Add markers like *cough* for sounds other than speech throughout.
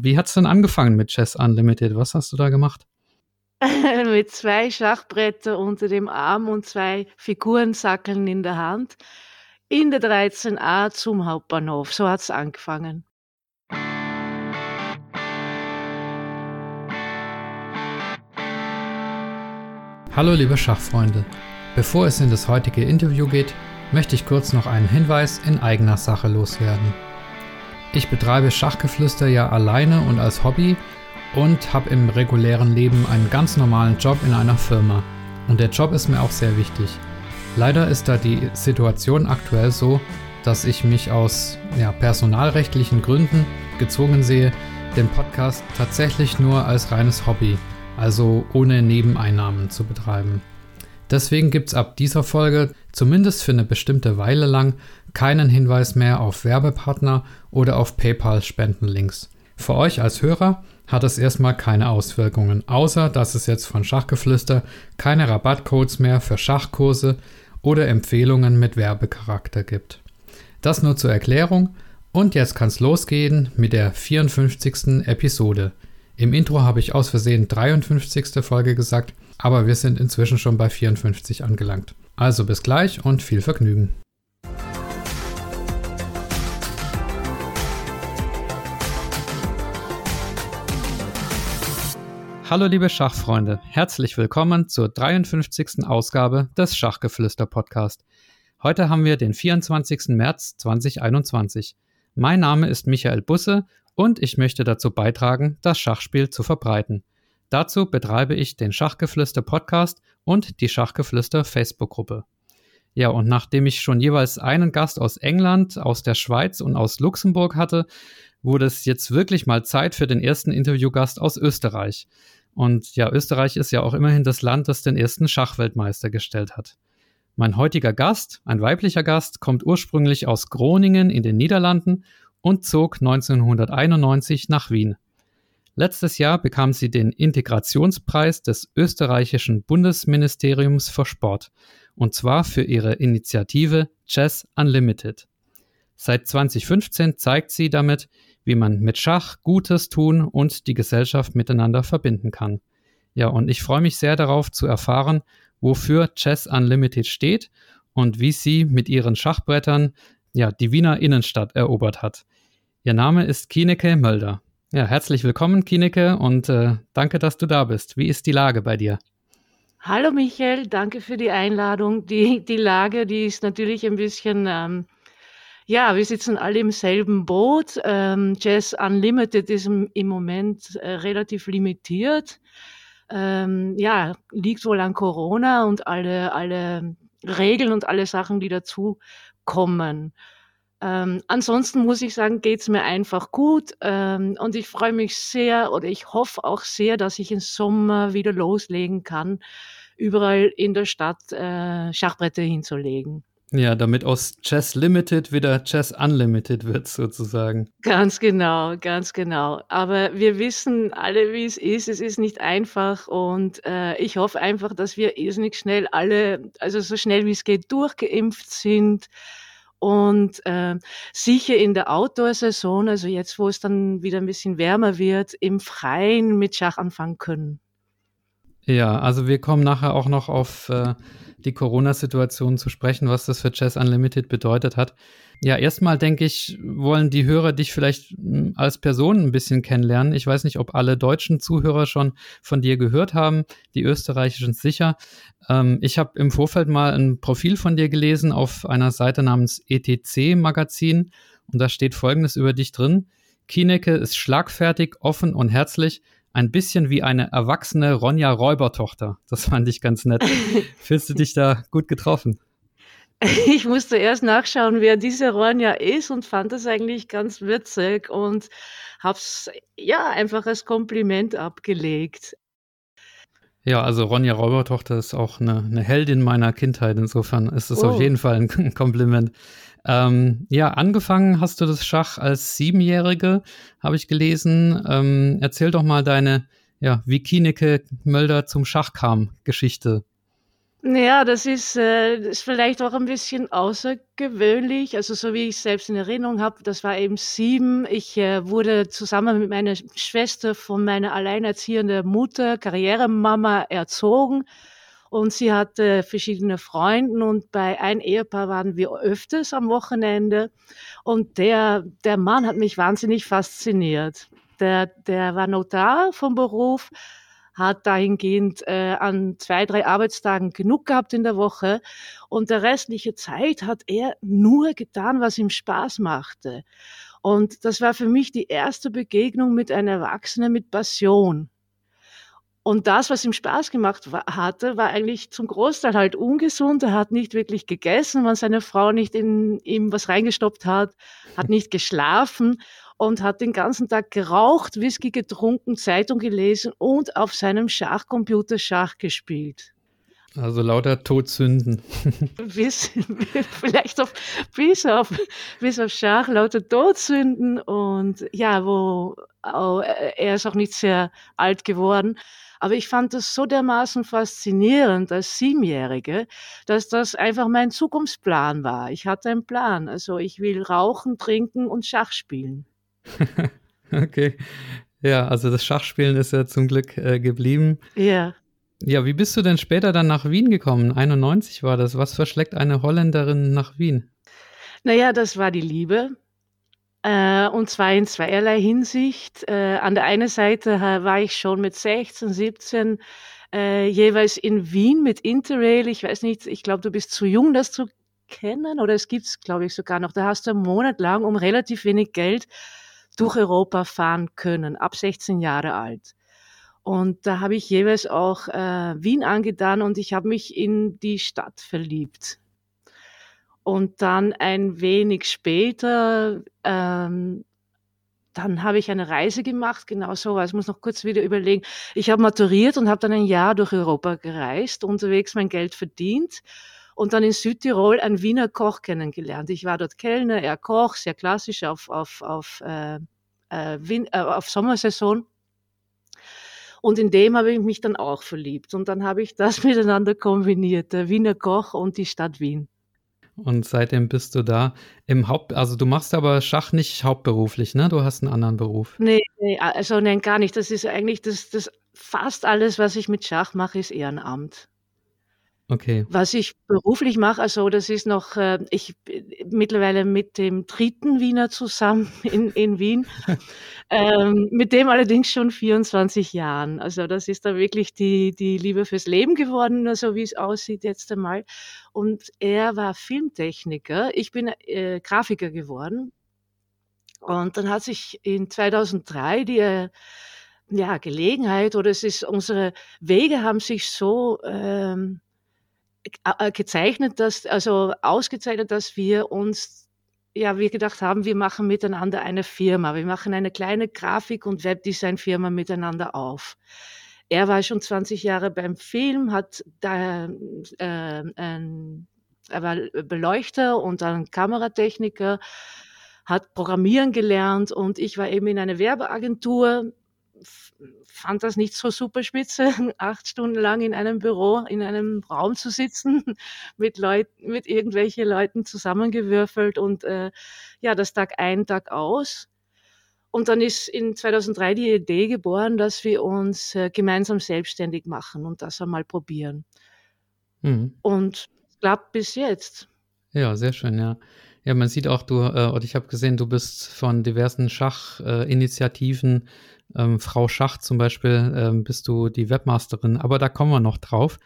wie hat es denn angefangen mit Chess Unlimited? Was hast du da gemacht? *laughs* mit zwei Schachbretter unter dem Arm und zwei Figurensackeln in der Hand in der 13a zum Hauptbahnhof. So hat es angefangen. Hallo liebe Schachfreunde. Bevor es in das heutige Interview geht, möchte ich kurz noch einen Hinweis in eigener Sache loswerden. Ich betreibe Schachgeflüster ja alleine und als Hobby und habe im regulären Leben einen ganz normalen Job in einer Firma. Und der Job ist mir auch sehr wichtig. Leider ist da die Situation aktuell so, dass ich mich aus ja, personalrechtlichen Gründen gezwungen sehe, den Podcast tatsächlich nur als reines Hobby, also ohne Nebeneinnahmen zu betreiben. Deswegen gibt es ab dieser Folge, zumindest für eine bestimmte Weile lang, keinen Hinweis mehr auf Werbepartner oder auf PayPal-Spendenlinks. Für euch als Hörer hat es erstmal keine Auswirkungen, außer dass es jetzt von Schachgeflüster keine Rabattcodes mehr für Schachkurse oder Empfehlungen mit Werbecharakter gibt. Das nur zur Erklärung und jetzt kann es losgehen mit der 54. Episode. Im Intro habe ich aus Versehen 53. Folge gesagt, aber wir sind inzwischen schon bei 54 angelangt. Also bis gleich und viel Vergnügen. Hallo liebe Schachfreunde, herzlich willkommen zur 53. Ausgabe des Schachgeflüster Podcast. Heute haben wir den 24. März 2021. Mein Name ist Michael Busse und ich möchte dazu beitragen, das Schachspiel zu verbreiten. Dazu betreibe ich den Schachgeflüster Podcast und die Schachgeflüster Facebook-Gruppe. Ja, und nachdem ich schon jeweils einen Gast aus England, aus der Schweiz und aus Luxemburg hatte, wurde es jetzt wirklich mal Zeit für den ersten Interviewgast aus Österreich. Und ja, Österreich ist ja auch immerhin das Land, das den ersten Schachweltmeister gestellt hat. Mein heutiger Gast, ein weiblicher Gast, kommt ursprünglich aus Groningen in den Niederlanden und zog 1991 nach Wien. Letztes Jahr bekam sie den Integrationspreis des österreichischen Bundesministeriums für Sport, und zwar für ihre Initiative Chess Unlimited. Seit 2015 zeigt sie damit, wie man mit Schach Gutes tun und die Gesellschaft miteinander verbinden kann. Ja, und ich freue mich sehr darauf zu erfahren, wofür Chess Unlimited steht und wie sie mit ihren Schachbrettern ja, die Wiener Innenstadt erobert hat. Ihr Name ist Kineke Mölder. Ja, herzlich willkommen, Kineke, und äh, danke, dass du da bist. Wie ist die Lage bei dir? Hallo Michael, danke für die Einladung. Die, die Lage, die ist natürlich ein bisschen ähm, ja, wir sitzen alle im selben Boot. Ähm, Jazz Unlimited ist im, im Moment äh, relativ limitiert. Ähm, ja, liegt wohl an Corona und alle, alle Regeln und alle Sachen, die dazu kommen. Ähm, ansonsten muss ich sagen, geht's mir einfach gut ähm, und ich freue mich sehr oder ich hoffe auch sehr, dass ich im Sommer wieder loslegen kann, überall in der Stadt äh, Schachbretter hinzulegen. Ja, damit aus Chess Limited wieder Chess Unlimited wird, sozusagen. Ganz genau, ganz genau. Aber wir wissen alle, wie es ist. Es ist nicht einfach und äh, ich hoffe einfach, dass wir irrsinnig schnell alle, also so schnell wie es geht, durchgeimpft sind und äh, sicher in der Outdoor-Saison, also jetzt, wo es dann wieder ein bisschen wärmer wird, im Freien mit Schach anfangen können. Ja, also wir kommen nachher auch noch auf äh, die Corona-Situation zu sprechen, was das für Chess Unlimited bedeutet hat. Ja, erstmal denke ich, wollen die Hörer dich vielleicht hm, als Person ein bisschen kennenlernen. Ich weiß nicht, ob alle deutschen Zuhörer schon von dir gehört haben, die österreichischen sicher. Ähm, ich habe im Vorfeld mal ein Profil von dir gelesen auf einer Seite namens ETC Magazin und da steht Folgendes über dich drin. Kienecke ist schlagfertig, offen und herzlich, ein bisschen wie eine erwachsene Ronja Räubertochter. Das fand ich ganz nett. *laughs* Fühlst du dich da gut getroffen? *laughs* Ich musste erst nachschauen, wer diese Ronja ist und fand das eigentlich ganz witzig und hab's ja einfach als Kompliment abgelegt. Ja, also Ronja Räubertochter ist auch eine, eine Heldin meiner Kindheit. Insofern ist es oh. auf jeden Fall ein Kompliment. Ähm, ja, angefangen hast du das Schach als Siebenjährige, habe ich gelesen. Ähm, erzähl doch mal deine, ja, wie Kieneke Mölder zum Schach kam, Geschichte. Ja, das ist, äh, ist vielleicht auch ein bisschen außergewöhnlich. Also so wie ich selbst in Erinnerung habe, das war eben sieben. Ich äh, wurde zusammen mit meiner Schwester von meiner alleinerziehenden Mutter, Karrieremama, erzogen. Und sie hatte verschiedene Freunde und bei einem Ehepaar waren wir öfters am Wochenende. Und der, der Mann hat mich wahnsinnig fasziniert. Der, der war Notar vom Beruf, hat dahingehend äh, an zwei, drei Arbeitstagen genug gehabt in der Woche und der restliche Zeit hat er nur getan, was ihm Spaß machte. Und das war für mich die erste Begegnung mit einem Erwachsenen mit Passion. Und das, was ihm Spaß gemacht war, hatte, war eigentlich zum Großteil halt ungesund. Er hat nicht wirklich gegessen, wenn seine Frau nicht in ihm was reingestoppt hat, hat nicht geschlafen und hat den ganzen Tag geraucht, Whisky getrunken, Zeitung gelesen und auf seinem Schachcomputer Schach gespielt. Also lauter Todsünden. *laughs* bis, vielleicht auf, bis, auf, bis auf Schach, lauter Todsünden und ja, wo oh, er ist auch nicht sehr alt geworden. Aber ich fand das so dermaßen faszinierend als Siebenjährige, dass das einfach mein Zukunftsplan war. Ich hatte einen Plan. Also ich will rauchen, trinken und Schach spielen. *laughs* okay. Ja, also das Schachspielen ist ja zum Glück äh, geblieben. Ja. Ja, wie bist du denn später dann nach Wien gekommen? 91 war das. Was verschlägt eine Holländerin nach Wien? Naja, das war die Liebe. Äh, und zwar in zweierlei Hinsicht. Äh, an der einen Seite war ich schon mit 16, 17 äh, jeweils in Wien mit Interrail. Ich weiß nicht, ich glaube, du bist zu jung, das zu kennen. Oder es gibt es, glaube ich, sogar noch. Da hast du einen Monat lang um relativ wenig Geld durch Europa fahren können, ab 16 Jahre alt. Und da habe ich jeweils auch äh, Wien angetan und ich habe mich in die Stadt verliebt. Und dann ein wenig später, ähm, dann habe ich eine Reise gemacht, genau so, ich muss noch kurz wieder überlegen. Ich habe maturiert und habe dann ein Jahr durch Europa gereist, unterwegs mein Geld verdient und dann in Südtirol einen Wiener Koch kennengelernt. Ich war dort Kellner, er Koch, sehr klassisch auf, auf, auf, äh, äh, Win äh, auf Sommersaison. Und in dem habe ich mich dann auch verliebt. Und dann habe ich das *laughs* miteinander kombiniert, der Wiener Koch und die Stadt Wien. Und seitdem bist du da im Haupt, also du machst aber Schach nicht hauptberuflich, ne? Du hast einen anderen Beruf. Nee, nee also nein, gar nicht. Das ist eigentlich das, das fast alles, was ich mit Schach mache, ist Ehrenamt. Okay. Was ich beruflich mache, also das ist noch, äh, ich mittlerweile mit dem dritten Wiener zusammen *laughs* in, in Wien, *laughs* ähm, mit dem allerdings schon 24 Jahren. Also das ist da wirklich die, die Liebe fürs Leben geworden, so wie es aussieht jetzt einmal. Und er war Filmtechniker, ich bin äh, Grafiker geworden. Und dann hat sich in 2003 die äh, ja, Gelegenheit oder es ist unsere Wege haben sich so ähm, äh, gezeichnet, dass, also ausgezeichnet, dass wir uns, ja, wir gedacht haben, wir machen miteinander eine Firma. Wir machen eine kleine Grafik- und Webdesign-Firma miteinander auf. Er war schon 20 Jahre beim Film, hat da, äh, ein, er war Beleuchter und dann Kameratechniker, hat Programmieren gelernt und ich war eben in einer Werbeagentur fand das nicht so super spitze, *laughs* acht Stunden lang in einem Büro, in einem Raum zu sitzen, *laughs* mit Leuten, mit irgendwelchen Leuten zusammengewürfelt und äh, ja, das Tag ein, Tag aus. Und dann ist in 2003 die Idee geboren, dass wir uns äh, gemeinsam selbstständig machen und das einmal probieren. Mhm. Und klappt bis jetzt. Ja, sehr schön, ja. Ja, man sieht auch, du, äh, und ich habe gesehen, du bist von diversen Schachinitiativen, äh, ähm, Frau Schach zum Beispiel, ähm, bist du die Webmasterin, aber da kommen wir noch drauf.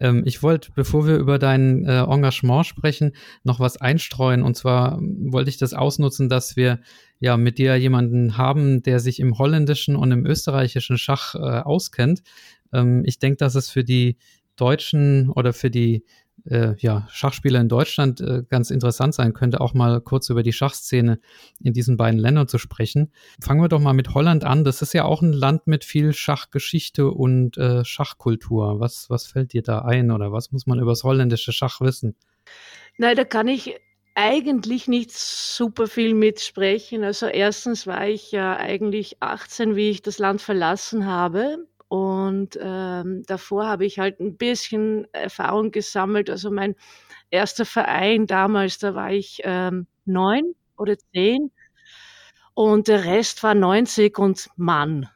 Ähm, ich wollte, bevor wir über dein äh, Engagement sprechen, noch was einstreuen. Und zwar ähm, wollte ich das ausnutzen, dass wir ja mit dir jemanden haben, der sich im holländischen und im österreichischen Schach äh, auskennt. Ähm, ich denke, dass es für die Deutschen oder für die äh, ja, Schachspieler in Deutschland äh, ganz interessant sein könnte, auch mal kurz über die Schachszene in diesen beiden Ländern zu sprechen. Fangen wir doch mal mit Holland an. Das ist ja auch ein Land mit viel Schachgeschichte und äh, Schachkultur. Was, was fällt dir da ein oder was muss man über das holländische Schach wissen? Nein, da kann ich eigentlich nicht super viel mitsprechen. Also erstens war ich ja eigentlich 18, wie ich das Land verlassen habe Und ähm, davor habe ich halt ein bisschen Erfahrung gesammelt. Also mein erster Verein damals, da war ich ähm, neun oder zehn und der Rest war 90 und Mann.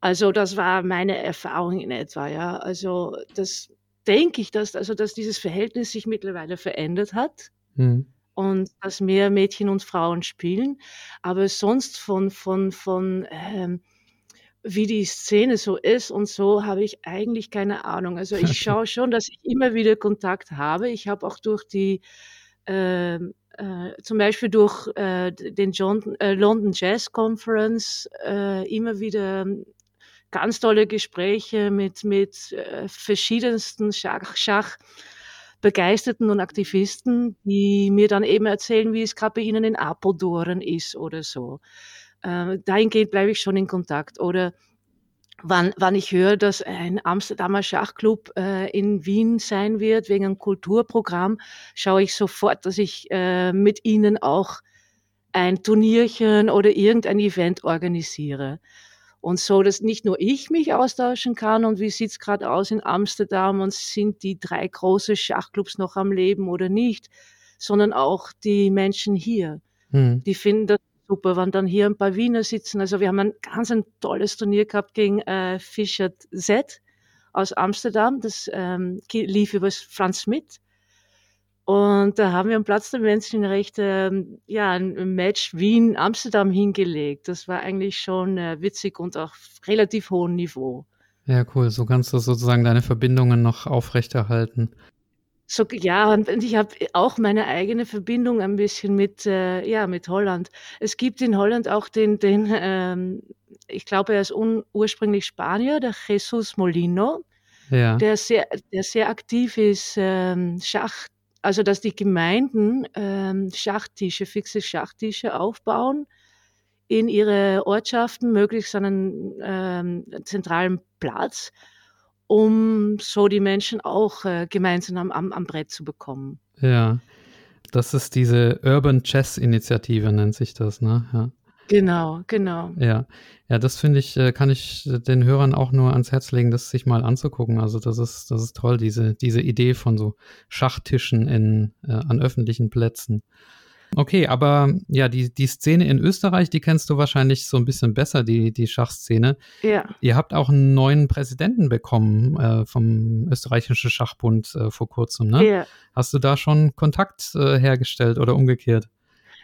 Also das war meine Erfahrung in etwa, ja. Also das denke ich, dass, also dass dieses Verhältnis sich mittlerweile verändert hat. Mhm und dass mehr Mädchen und Frauen spielen. Aber sonst von, von, von ähm, wie die Szene so ist und so, habe ich eigentlich keine Ahnung. Also ich *laughs* schaue schon, dass ich immer wieder Kontakt habe. Ich habe auch durch die, äh, äh, zum Beispiel durch äh, den John, äh, London Jazz Conference äh, immer wieder ganz tolle Gespräche mit, mit äh, verschiedensten Schach, Schach Begeisterten und Aktivisten, die mir dann eben erzählen, wie es gerade bei ihnen in Apeldoorn ist oder so. Äh, dahingehend bleibe ich schon in Kontakt. Oder wann, wann ich höre, dass ein Amsterdamer Schachclub äh, in Wien sein wird wegen einem Kulturprogramm, schaue ich sofort, dass ich äh, mit ihnen auch ein Turnierchen oder irgendein Event organisiere. Und so, dass nicht nur ich mich austauschen kann und wie sieht's gerade aus in Amsterdam und sind die drei große Schachclubs noch am Leben oder nicht, sondern auch die Menschen hier. Hm. Die finden das super, wenn dann hier ein paar Wiener sitzen. Also wir haben ein ganz ein tolles Turnier gehabt gegen äh, Fischer Z aus Amsterdam. Das ähm, lief über Franz Schmidt. Und da haben wir am Platz der Menschenrechte ähm, ja, ein Match Wien-Amsterdam hingelegt. Das war eigentlich schon äh, witzig und auch relativ hohem Niveau. Ja, cool. So kannst du sozusagen deine Verbindungen noch aufrechterhalten. So, ja, und ich habe auch meine eigene Verbindung ein bisschen mit, äh, ja, mit Holland. Es gibt in Holland auch den, den ähm, ich glaube, er ist ursprünglich Spanier, der Jesus Molino, ja. der, sehr, der sehr aktiv ist, ähm, Schach also, dass die Gemeinden ähm, Schachtische, fixe Schachtische aufbauen in ihre Ortschaften, möglichst an einen ähm, zentralen Platz, um so die Menschen auch äh, gemeinsam am, am, am Brett zu bekommen. Ja, das ist diese Urban Chess Initiative, nennt sich das, ne? Ja. Genau, genau. Ja, ja, das finde ich, äh, kann ich den Hörern auch nur ans Herz legen, das sich mal anzugucken. Also das ist, das ist toll, diese, diese Idee von so Schachtischen in, äh, an öffentlichen Plätzen. Okay, aber ja, die, die Szene in Österreich, die kennst du wahrscheinlich so ein bisschen besser, die, die Schachszene. Ja. Ihr habt auch einen neuen Präsidenten bekommen äh, vom österreichischen Schachbund äh, vor kurzem, ne? Ja. Hast du da schon Kontakt äh, hergestellt oder umgekehrt?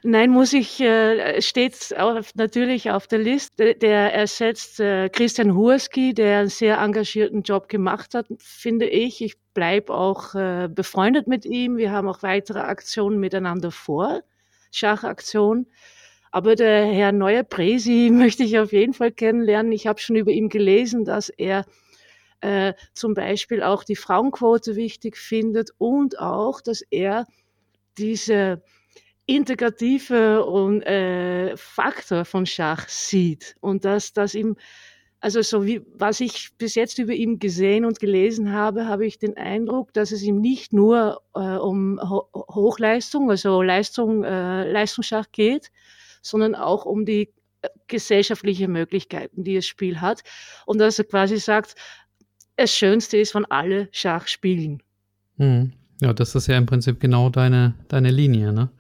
Nein, muss ich, äh, steht auf, natürlich auf der Liste. Der ersetzt äh, Christian Hurski, der einen sehr engagierten Job gemacht hat, finde ich. Ich bleibe auch äh, befreundet mit ihm. Wir haben auch weitere Aktionen miteinander vor, Schachaktionen. Aber der Herr Neuer Presi *laughs* möchte ich auf jeden Fall kennenlernen. Ich habe schon über ihn gelesen, dass er äh, zum Beispiel auch die Frauenquote wichtig findet und auch, dass er diese integrative und, äh, Faktor von Schach sieht und dass das ihm also so wie was ich bis jetzt über ihn gesehen und gelesen habe, habe ich den Eindruck, dass es ihm nicht nur äh, um Ho Hochleistung, also Leistung, äh, Leistungsschach geht, sondern auch um die äh, gesellschaftliche Möglichkeiten, die das Spiel hat und dass er quasi sagt, das Schönste ist, wenn alle Schach spielen. Hm. Ja, das ist ja im Prinzip genau deine, deine Linie, ne?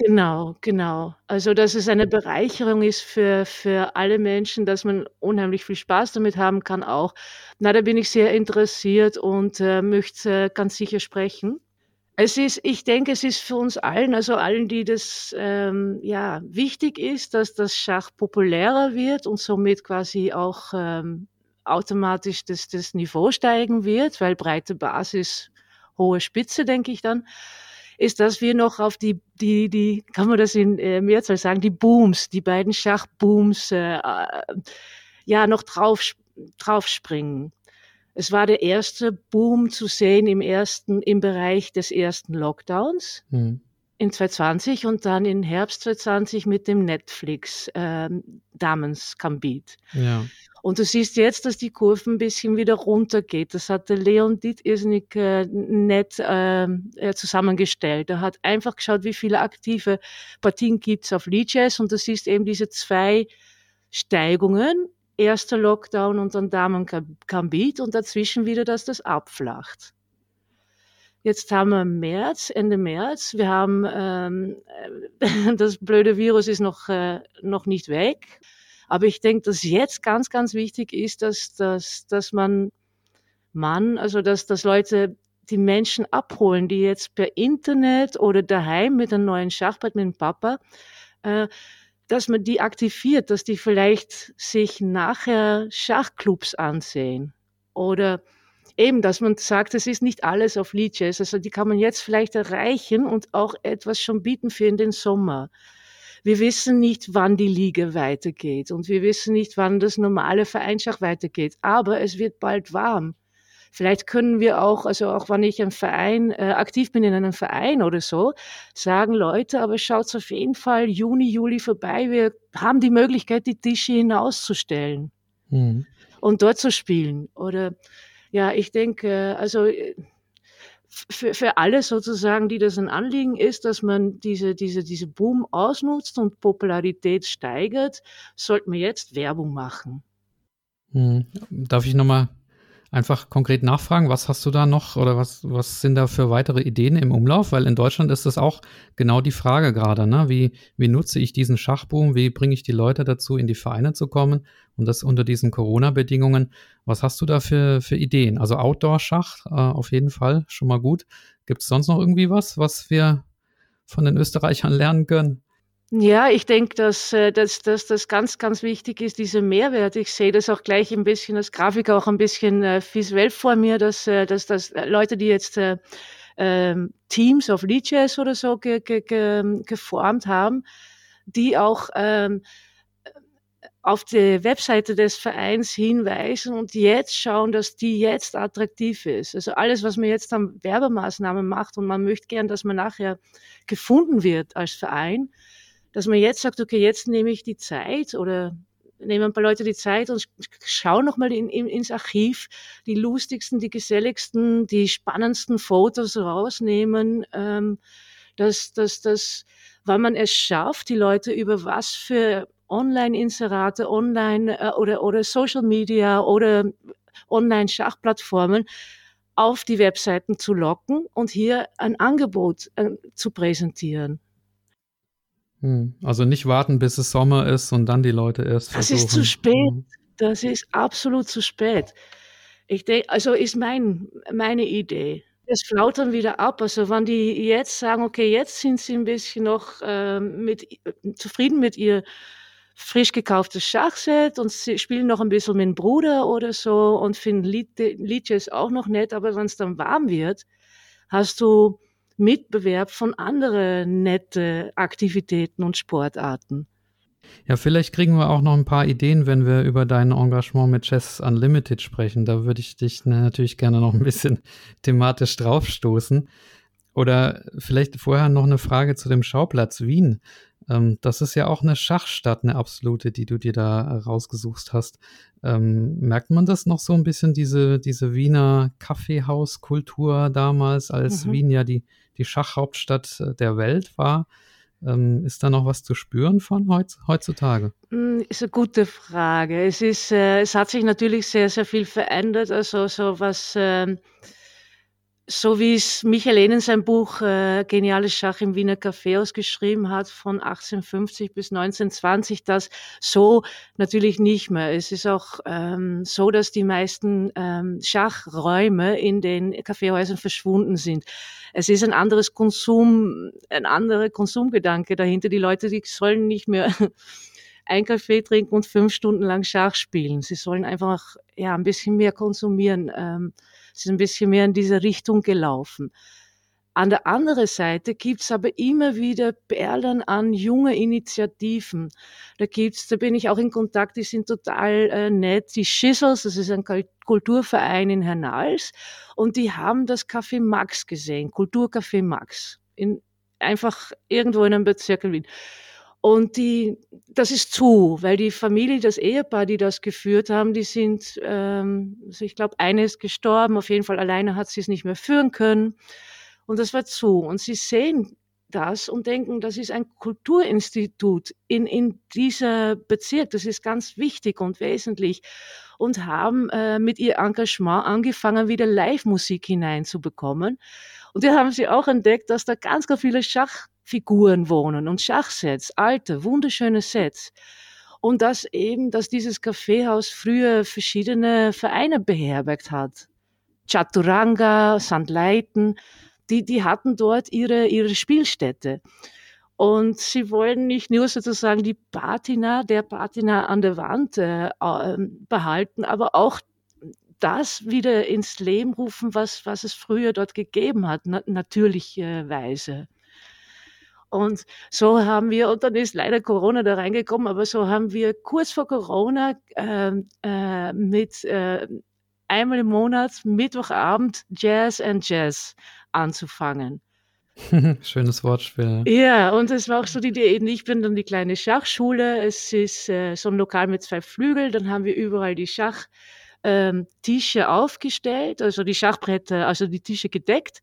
Genau, genau. Also, dass es eine Bereicherung ist für für alle Menschen, dass man unheimlich viel Spaß damit haben kann auch. Na, da bin ich sehr interessiert und, äh, möchte ganz sicher sprechen. Es ist ich denke, es ist für uns allen, also allen, die das, ähm, ja, wichtig ist, dass das Schach populärer wird und somit quasi auch, ähm, automatisch das das Niveau steigen wird, weil breite Basis, hohe Spitze, denke ich dann ist, dass wir noch auf die, die, die, kann man das in äh, Mehrzahl sagen, die Booms, die beiden Schachbooms, äh, äh, ja, noch drauf, drauf springen. Es war der erste Boom zu sehen im ersten, im Bereich des ersten Lockdowns. Mhm in 2020 und dann im Herbst 2020 mit dem Netflix ähm, Damens Gambit. Ja. Und du siehst jetzt, dass die Kurve ein bisschen wieder runtergeht. Das hat der Leon Diet irrsinnig äh, nett ähm, äh, zusammengestellt. Er hat einfach geschaut, wie viele aktive Partien gibt's auf Leadjazz und du siehst eben diese zwei Steigungen erster Lockdown und dann Damen-Gambit und dazwischen wieder, dass das abflacht. Jetzt haben wir März, Ende März. Wir haben ähm, *laughs* das blöde Virus ist noch, äh, noch nicht weg. Aber ich denke, dass jetzt ganz, ganz wichtig ist, dass, dass, dass man, man, also dass, dass Leute die Menschen abholen, die jetzt per Internet oder daheim mit einem neuen Schachbrett mit dem Papa, äh, dass man die aktiviert, dass die vielleicht sich nachher Schachclubs ansehen oder eben, dass man sagt, es ist nicht alles auf Leadjazz, also die kann man jetzt vielleicht erreichen und auch etwas schon bieten für in den Sommer. Wir wissen nicht, wann die Liga weitergeht und wir wissen nicht, wann das normale Vereinsschach weitergeht, aber es wird bald warm. Vielleicht können wir auch, also auch wenn ich im Verein äh, aktiv bin in einem Verein oder so, sagen Leute, aber schaut auf jeden Fall Juni, Juli vorbei. Wir haben die Möglichkeit, die Tische hinauszustellen mhm. und dort zu spielen. Oder ja, ich denke, also äh, für, für alle sozusagen, die das ein Anliegen ist, dass man diese, diese, diese Boom ausnutzt und Popularität steigert, sollten wir jetzt Werbung machen. Hm. Darf ich nochmal einfach konkret nachfragen, was hast du da noch oder was, was sind da für weitere Ideen im Umlauf? Weil in Deutschland ist das auch genau die Frage gerade, ne? Wie, wie nutze ich diesen Schachboom? Wie bringe ich die Leute dazu, in die Vereine zu kommen? Und das unter diesen Corona-Bedingungen. Was hast du da für, für Ideen? Also Outdoor-Schach äh, auf jeden Fall schon mal gut. Gibt es sonst noch irgendwie was, was wir von den Österreichern lernen können? Ja, ich denke, dass, äh, dass, dass das ganz, ganz wichtig ist, diese Mehrwert. Ich sehe das auch gleich ein bisschen als Grafik auch ein bisschen äh, visuell vor mir, dass, äh, dass, dass Leute, die jetzt äh, ähm, Teams auf Leadjazz oder so ge, ge, ge, geformt haben, die auch ähm, auf die Webseite des Vereins hinweisen und jetzt schauen, dass die jetzt attraktiv ist. Also alles, was man jetzt an Werbemaßnahmen macht und man möchte gern, dass man nachher gefunden wird als Verein, dass man jetzt sagt, okay, jetzt nehme ich die Zeit oder nehmen ein paar Leute die Zeit und schauen nochmal in, in, ins Archiv, die lustigsten, die geselligsten, die spannendsten Fotos rausnehmen, ähm, dass, dass, dass, weil man es schafft, die Leute über was für Online-Inserate, Online äh, oder, oder Social Media oder Online-Schachplattformen auf die Webseiten zu locken und hier ein Angebot äh, zu präsentieren. Hm. Also nicht warten, bis es Sommer ist und dann die Leute erst versuchen. Das ist zu spät. Hm. Das ist absolut zu spät. Ich denke, also ist mein, meine Idee. Das flaut dann wieder ab. Also wenn die jetzt sagen, okay, jetzt sind sie ein bisschen noch äh, mit, zufrieden mit ihr frisch gekauftes Schachset und spielen noch ein bisschen mit dem Bruder oder so und finden Liedjes auch noch nett, aber wenn es dann warm wird, hast du Mitbewerb von anderen nette Aktivitäten und Sportarten. Ja, vielleicht kriegen wir auch noch ein paar Ideen, wenn wir über dein Engagement mit Chess Unlimited sprechen. Da würde ich dich natürlich gerne noch ein bisschen *laughs* thematisch draufstoßen. Oder vielleicht vorher noch eine Frage zu dem Schauplatz Wien. Ähm, das ist ja auch eine Schachstadt, eine absolute, die du dir da rausgesucht hast. Ähm, merkt man das noch so ein bisschen, diese, diese Wiener Kaffeehauskultur damals, als mhm. Wien ja die, die Schachhauptstadt äh, der Welt war? Ähm, ist da noch was zu spüren von heutz, heutzutage? Hm, ist eine gute Frage. Es ist, äh, es hat sich natürlich sehr, sehr viel verändert. Also so was äh, so wie es Michael in sein Buch äh, Geniales Schach im Wiener Kaffeehaus geschrieben hat, von 1850 bis 1920, das so natürlich nicht mehr. Es ist auch ähm, so, dass die meisten ähm, Schachräume in den Kaffeehäusern verschwunden sind. Es ist ein anderes Konsum, ein anderer Konsumgedanke dahinter. Die Leute, die sollen nicht mehr *laughs* ein Kaffee trinken und fünf Stunden lang Schach spielen. Sie sollen einfach ja ein bisschen mehr konsumieren. Ähm, es ist ein bisschen mehr in diese Richtung gelaufen. An der anderen Seite gibt's aber immer wieder Perlen an junge Initiativen. Da gibt's, da bin ich auch in Kontakt, die sind total äh, nett. Die Schissels, das ist ein Kulturverein in Hernals, und die haben das Café Max gesehen, Kulturcafé Max, in, einfach irgendwo in einem Bezirk in Wien. Und die, das ist zu, weil die Familie, das Ehepaar, die das geführt haben, die sind, ähm, also ich glaube, eine ist gestorben, auf jeden Fall alleine hat sie es nicht mehr führen können. Und das war zu. Und sie sehen das und denken, das ist ein Kulturinstitut in, in dieser Bezirk. Das ist ganz wichtig und wesentlich. Und haben äh, mit ihr Engagement angefangen, wieder Live-Musik hineinzubekommen. Und da haben sie auch entdeckt, dass da ganz, ganz viele Schachfiguren wohnen und Schachsets, alte, wunderschöne Sets. Und dass eben, dass dieses Kaffeehaus früher verschiedene Vereine beherbergt hat. Chaturanga, St. Leiten, die, die hatten dort ihre, ihre Spielstätte. Und sie wollen nicht nur sozusagen die Patina, der Patina an der Wand äh, ähm, behalten, aber auch das wieder ins Leben rufen, was, was es früher dort gegeben hat, na, natürlicherweise. Und so haben wir, und dann ist leider Corona da reingekommen, aber so haben wir kurz vor Corona äh, äh, mit äh, einmal im Monat Mittwochabend Jazz and Jazz anzufangen. *laughs* Schönes Wortspiel. Ja, und es war auch so die Idee, ich bin dann die kleine Schachschule. Es ist äh, so ein Lokal mit zwei Flügeln. Dann haben wir überall die Schachtische ähm, aufgestellt, also die Schachbretter, also die Tische gedeckt.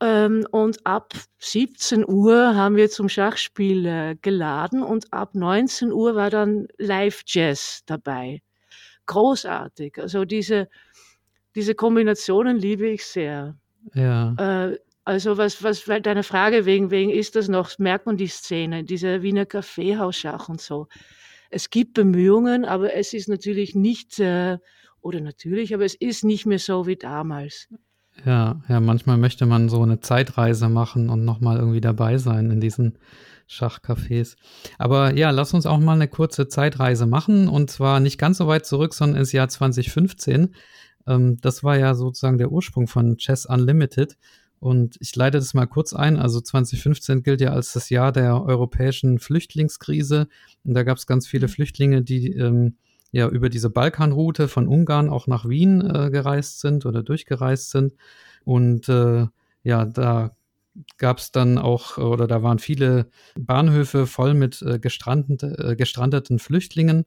Ähm, und ab 17 Uhr haben wir zum Schachspiel äh, geladen und ab 19 Uhr war dann Live-Jazz dabei. Großartig. Also diese, diese Kombinationen liebe ich sehr. Ja. Äh, also was, was, weil deine Frage wegen, wegen ist das noch, merkt man die Szene, diese Wiener Kaffeehausschach und so. Es gibt Bemühungen, aber es ist natürlich nicht, äh, oder natürlich, aber es ist nicht mehr so wie damals. Ja, ja, manchmal möchte man so eine Zeitreise machen und nochmal irgendwie dabei sein in diesen Schachcafés. Aber ja, lass uns auch mal eine kurze Zeitreise machen und zwar nicht ganz so weit zurück, sondern ins Jahr 2015. Ähm, das war ja sozusagen der Ursprung von Chess Unlimited. Und ich leite das mal kurz ein. Also 2015 gilt ja als das Jahr der europäischen Flüchtlingskrise. Und da gab es ganz viele Flüchtlinge, die ähm, ja über diese Balkanroute von Ungarn auch nach Wien äh, gereist sind oder durchgereist sind. Und äh, ja, da gab es dann auch, oder da waren viele Bahnhöfe voll mit äh, gestrandete, äh, gestrandeten Flüchtlingen.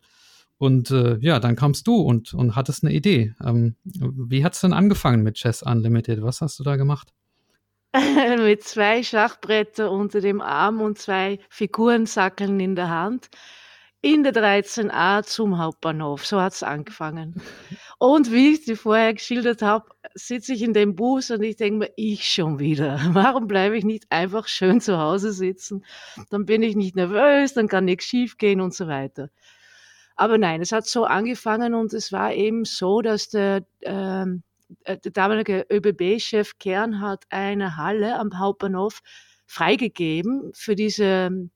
Und äh, ja, dann kamst du und, und hattest eine Idee. Ähm, wie hat es denn angefangen mit Chess Unlimited? Was hast du da gemacht? *laughs* mit zwei Schachbretter unter dem Arm und zwei Figurensackeln in der Hand in der 13a zum Hauptbahnhof. So hat es angefangen. Und wie ich dir vorher geschildert habe, sitze ich in dem Bus und ich denke mir, ich schon wieder. *laughs* Warum bleibe ich nicht einfach schön zu Hause sitzen? Dann bin ich nicht nervös, dann kann nichts schiefgehen und so weiter. Aber nein, es hat so angefangen und es war eben so, dass der, ähm, äh, der damalige ÖBB-Chef Kern hat eine Halle am Hauptbahnhof freigegeben für diese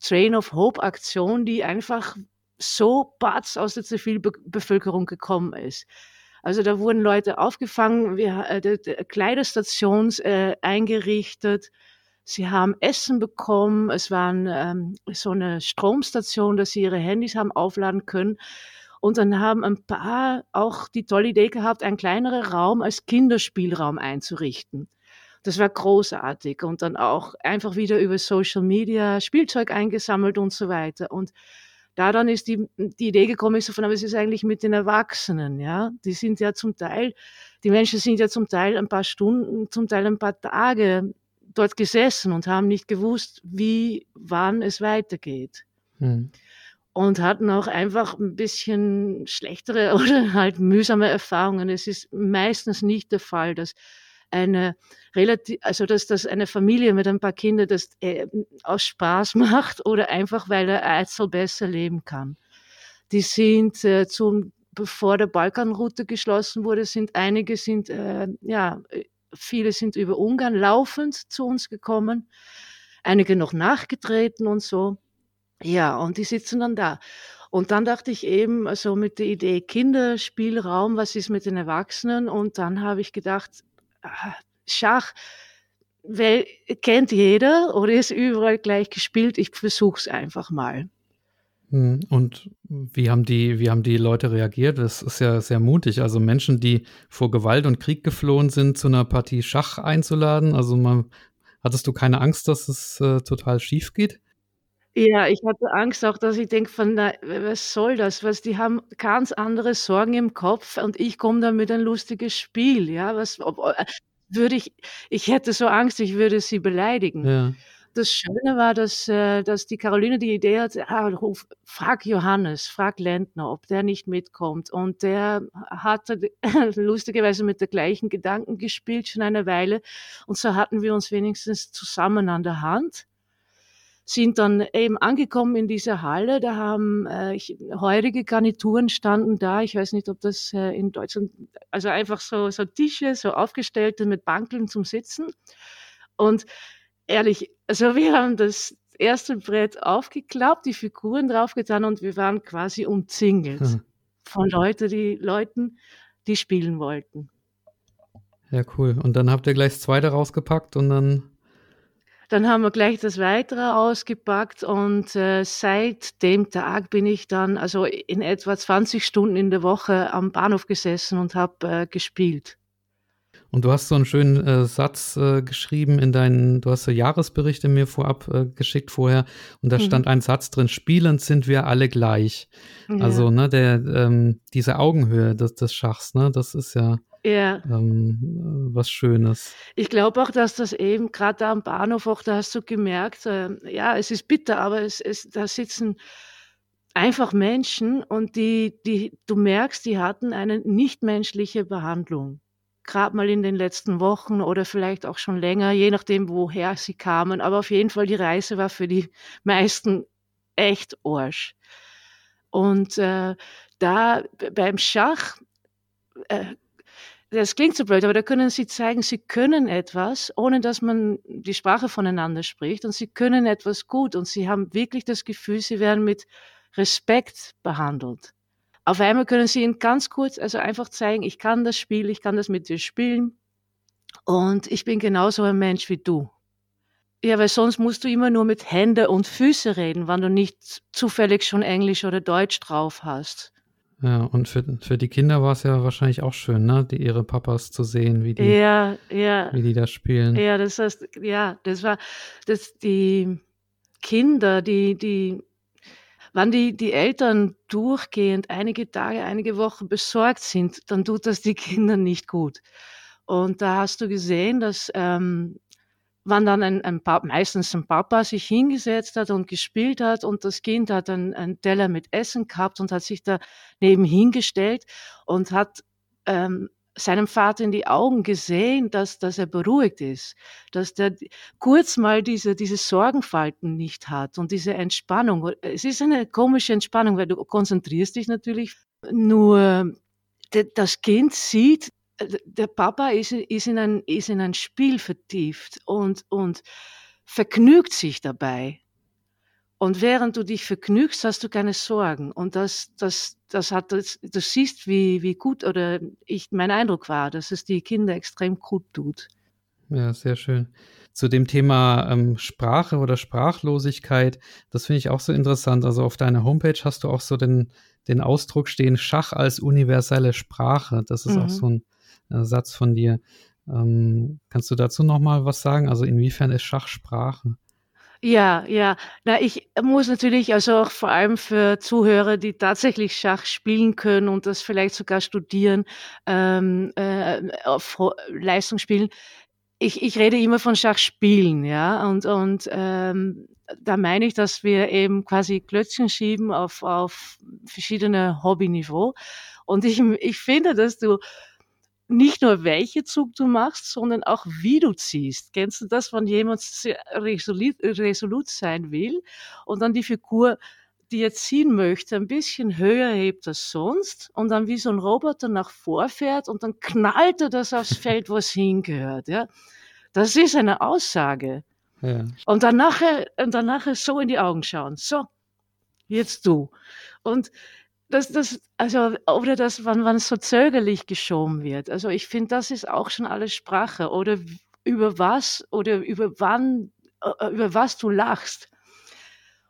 Train of Hope Aktion, die einfach so batz aus der Zivilbevölkerung gekommen ist. Also da wurden Leute aufgefangen, wir, äh, Kleiderstations äh, eingerichtet, Sie haben Essen bekommen. Es war ähm, so eine Stromstation, dass sie ihre Handys haben aufladen können. Und dann haben ein paar auch die tolle Idee gehabt, einen kleineren Raum als Kinderspielraum einzurichten. Das war großartig. Und dann auch einfach wieder über Social Media Spielzeug eingesammelt und so weiter. Und da dann ist die, die Idee gekommen, ich so von, aber es ist eigentlich mit den Erwachsenen, ja. Die sind ja zum Teil, die Menschen sind ja zum Teil ein paar Stunden, zum Teil ein paar Tage dort gesessen und haben nicht gewusst, wie, wann es weitergeht. Hm. Und hatten auch einfach ein bisschen schlechtere *laughs* oder halt mühsame Erfahrungen. Es ist meistens nicht der Fall, dass eine relativ, also dass das eine Familie mit ein paar Kindern das äh, aus Spaß *laughs* macht oder einfach weil der Eizel besser leben kann. Die sind äh, zum bevor der Balkanroute geschlossen wurde, sind einige sind äh, ja Viele sind über Ungarn laufend zu uns gekommen, einige noch nachgetreten und so. Ja, und die sitzen dann da. Und dann dachte ich eben, also mit der Idee Kinderspielraum, was ist mit den Erwachsenen? Und dann habe ich gedacht, Schach, weil, kennt jeder oder ist überall gleich gespielt. Ich versuche es einfach mal. Hm, und wie haben die, wie haben die Leute reagiert? Das ist ja sehr mutig. Also Menschen, die vor Gewalt und Krieg geflohen sind, zu einer Partie Schach einzuladen. Also man, hattest du keine Angst, dass es äh, total schief geht? Ja, ich hatte Angst auch, dass ich denke, von, na, was soll das? Was, die haben ganz andere Sorgen im Kopf und ich komme da mit ein lustiges Spiel. Ja, was, ob, würde ich, ich hätte so Angst, ich würde sie beleidigen. Ja. Das Schöne war, dass, äh, dass die Caroline die Idee hatte, ah, ruf, frag Johannes, frag Lentner, ob der nicht mitkommt. Und der hatte *laughs* lustigerweise mit der gleichen Gedanken gespielt schon eine Weile. Und so hatten wir uns wenigstens zusammen an der Hand sind dann eben angekommen in dieser Halle. Da haben äh, ich, heurige Garnituren standen da. Ich weiß nicht, ob das äh, in Deutschland, also einfach so, so Tische, so aufgestellte mit Bankeln zum Sitzen. Und ehrlich, also wir haben das erste Brett aufgeklappt, die Figuren draufgetan und wir waren quasi umzingelt mhm. von Leute, die, Leuten, die spielen wollten. Ja, cool. Und dann habt ihr gleich das zweite rausgepackt und dann dann haben wir gleich das Weitere ausgepackt und äh, seit dem Tag bin ich dann also in etwa 20 Stunden in der Woche am Bahnhof gesessen und habe äh, gespielt. Und du hast so einen schönen äh, Satz äh, geschrieben in deinen, du hast so Jahresberichte mir vorab äh, geschickt vorher und da mhm. stand ein Satz drin, spielend sind wir alle gleich. Ja. Also, ne, der, ähm, diese Augenhöhe des, des Schachs, ne, das ist ja ja. Ähm, was Schönes. Ich glaube auch, dass das eben gerade da am Bahnhof, auch da hast du gemerkt, äh, ja, es ist bitter, aber es, es, da sitzen einfach Menschen und die, die, du merkst, die hatten eine nichtmenschliche Behandlung. Gerade mal in den letzten Wochen oder vielleicht auch schon länger, je nachdem, woher sie kamen. Aber auf jeden Fall, die Reise war für die meisten echt Arsch. Und äh, da beim Schach äh, das klingt so blöd, aber da können Sie zeigen, Sie können etwas, ohne dass man die Sprache voneinander spricht und Sie können etwas gut und Sie haben wirklich das Gefühl, Sie werden mit Respekt behandelt. Auf einmal können Sie Ihnen ganz kurz, also einfach zeigen, ich kann das Spiel, ich kann das mit dir spielen und ich bin genauso ein Mensch wie du. Ja, weil sonst musst du immer nur mit Hände und Füße reden, wenn du nicht zufällig schon Englisch oder Deutsch drauf hast. Ja, und für, für die Kinder war es ja wahrscheinlich auch schön, ne, die ihre Papas zu sehen, wie die, ja, ja. wie die da spielen. Ja, das heißt, ja, das war, dass die Kinder, die, die, wann die, die Eltern durchgehend einige Tage, einige Wochen besorgt sind, dann tut das die *laughs* Kinder nicht gut. Und da hast du gesehen, dass ähm, wann dann ein, ein Papa, meistens ein Papa sich hingesetzt hat und gespielt hat und das Kind hat einen, einen Teller mit Essen gehabt und hat sich da nebenhin gestellt und hat ähm, seinem Vater in die Augen gesehen, dass, dass er beruhigt ist, dass der kurz mal diese, diese Sorgenfalten nicht hat und diese Entspannung. Es ist eine komische Entspannung, weil du konzentrierst dich natürlich nur das Kind sieht, der Papa ist, ist, in ein, ist in ein Spiel vertieft und, und vergnügt sich dabei. Und während du dich vergnügst, hast du keine Sorgen. Und das, das, das hat, das, du siehst, wie, wie gut, oder ich, mein Eindruck war, dass es die Kinder extrem gut tut. Ja, sehr schön. Zu dem Thema ähm, Sprache oder Sprachlosigkeit, das finde ich auch so interessant. Also auf deiner Homepage hast du auch so den, den Ausdruck stehen, Schach als universelle Sprache. Das ist mhm. auch so ein, Satz von dir. Ähm, kannst du dazu noch mal was sagen? Also inwiefern ist Schach Sprache? Ja, ja. Na, ich muss natürlich also auch vor allem für Zuhörer, die tatsächlich Schach spielen können und das vielleicht sogar studieren, ähm, äh, auf Leistung spielen. Ich, ich rede immer von Schachspielen, ja, und, und ähm, da meine ich, dass wir eben quasi Klötzchen schieben auf, auf verschiedene Hobbyniveau. Und ich, ich finde, dass du nicht nur welche Zug du machst, sondern auch wie du ziehst. Kennst du das, wenn jemand resolut, resolut sein will und dann die Figur, die er ziehen möchte, ein bisschen höher hebt als sonst und dann wie so ein Roboter nach vorfährt und dann knallt er das aufs Feld, wo es hingehört. Ja? Das ist eine Aussage. Ja. Und dann nachher, und dann nachher so in die Augen schauen. So, jetzt du. Und das, das, also, oder das, wann, wann so zögerlich geschoben wird. Also ich finde, das ist auch schon alles Sprache. Oder über was oder über wann, äh, über was du lachst.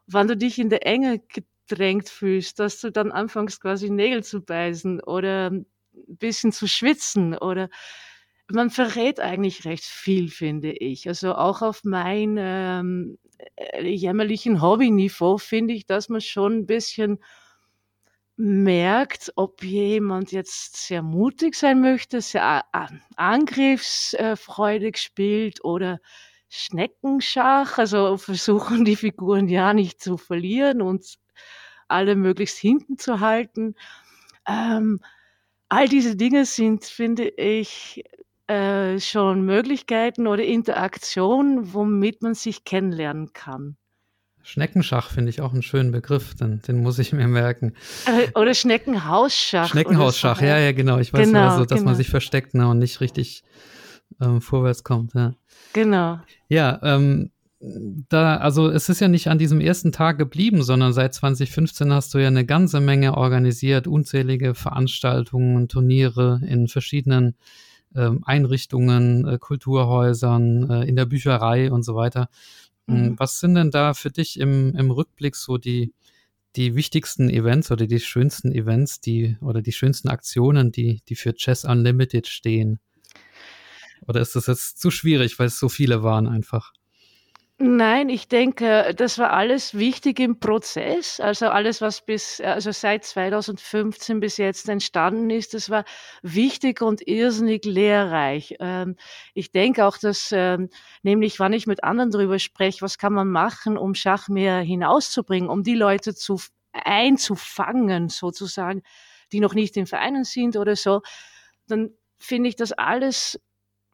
Wann du dich in der Enge gedrängt fühlst, dass du dann anfängst quasi Nägel zu beißen oder ein bisschen zu schwitzen oder man verrät eigentlich recht viel, finde ich. Also auch auf mein ähm, äh, jämmerlichen Hobbyniveau finde ich, dass man schon ein bisschen merkt, ob jemand jetzt sehr mutig sein möchte, sehr angriffsfreudig spielt oder Schneckenschach, also versuchen *laughs* die Figuren ja nicht zu verlieren und alle möglichst hinten zu halten. Ähm, all diese Dinge sind, finde ich, äh, schon Möglichkeiten oder Interaktion, womit man sich kennenlernen kann. Schneckenschach finde ich auch einen schönen Begriff, den, den muss ich mir merken. Äh, oder Schneckenhausschach. Schneckenhausschach, ja, ja, genau. Ich weiß genau, also, dass genau. man sich versteckt ne, und nicht richtig ähm, vorwärts kommt. Ja. Genau. Ja, ähm, da, also es ist ja nicht an diesem ersten Tag geblieben, sondern seit 2015 hast du ja eine ganze Menge organisiert, unzählige Veranstaltungen, Turniere in verschiedenen ähm, Einrichtungen, äh, Kulturhäusern, äh, in der Bücherei und so weiter. Hm, mhm. Was sind denn da für dich im, im Rückblick so die, die wichtigsten Events oder die schönsten Events, die oder die schönsten Aktionen, die, die für Chess Unlimited stehen? Oder ist das jetzt zu schwierig, weil es so viele waren einfach? Nein, ich denke, das war alles wichtig im Prozess. Also alles, was bis, also seit 2015 bis jetzt entstanden ist, das war wichtig und irrsinnig lehrreich. Ähm, ich denke auch, dass, ähm, nämlich, wann ich mit anderen darüber spreche, was kann man machen, um Schach mehr hinauszubringen, um die Leute zu einzufangen, sozusagen, die noch nicht in Vereinen sind oder so, dann finde ich das alles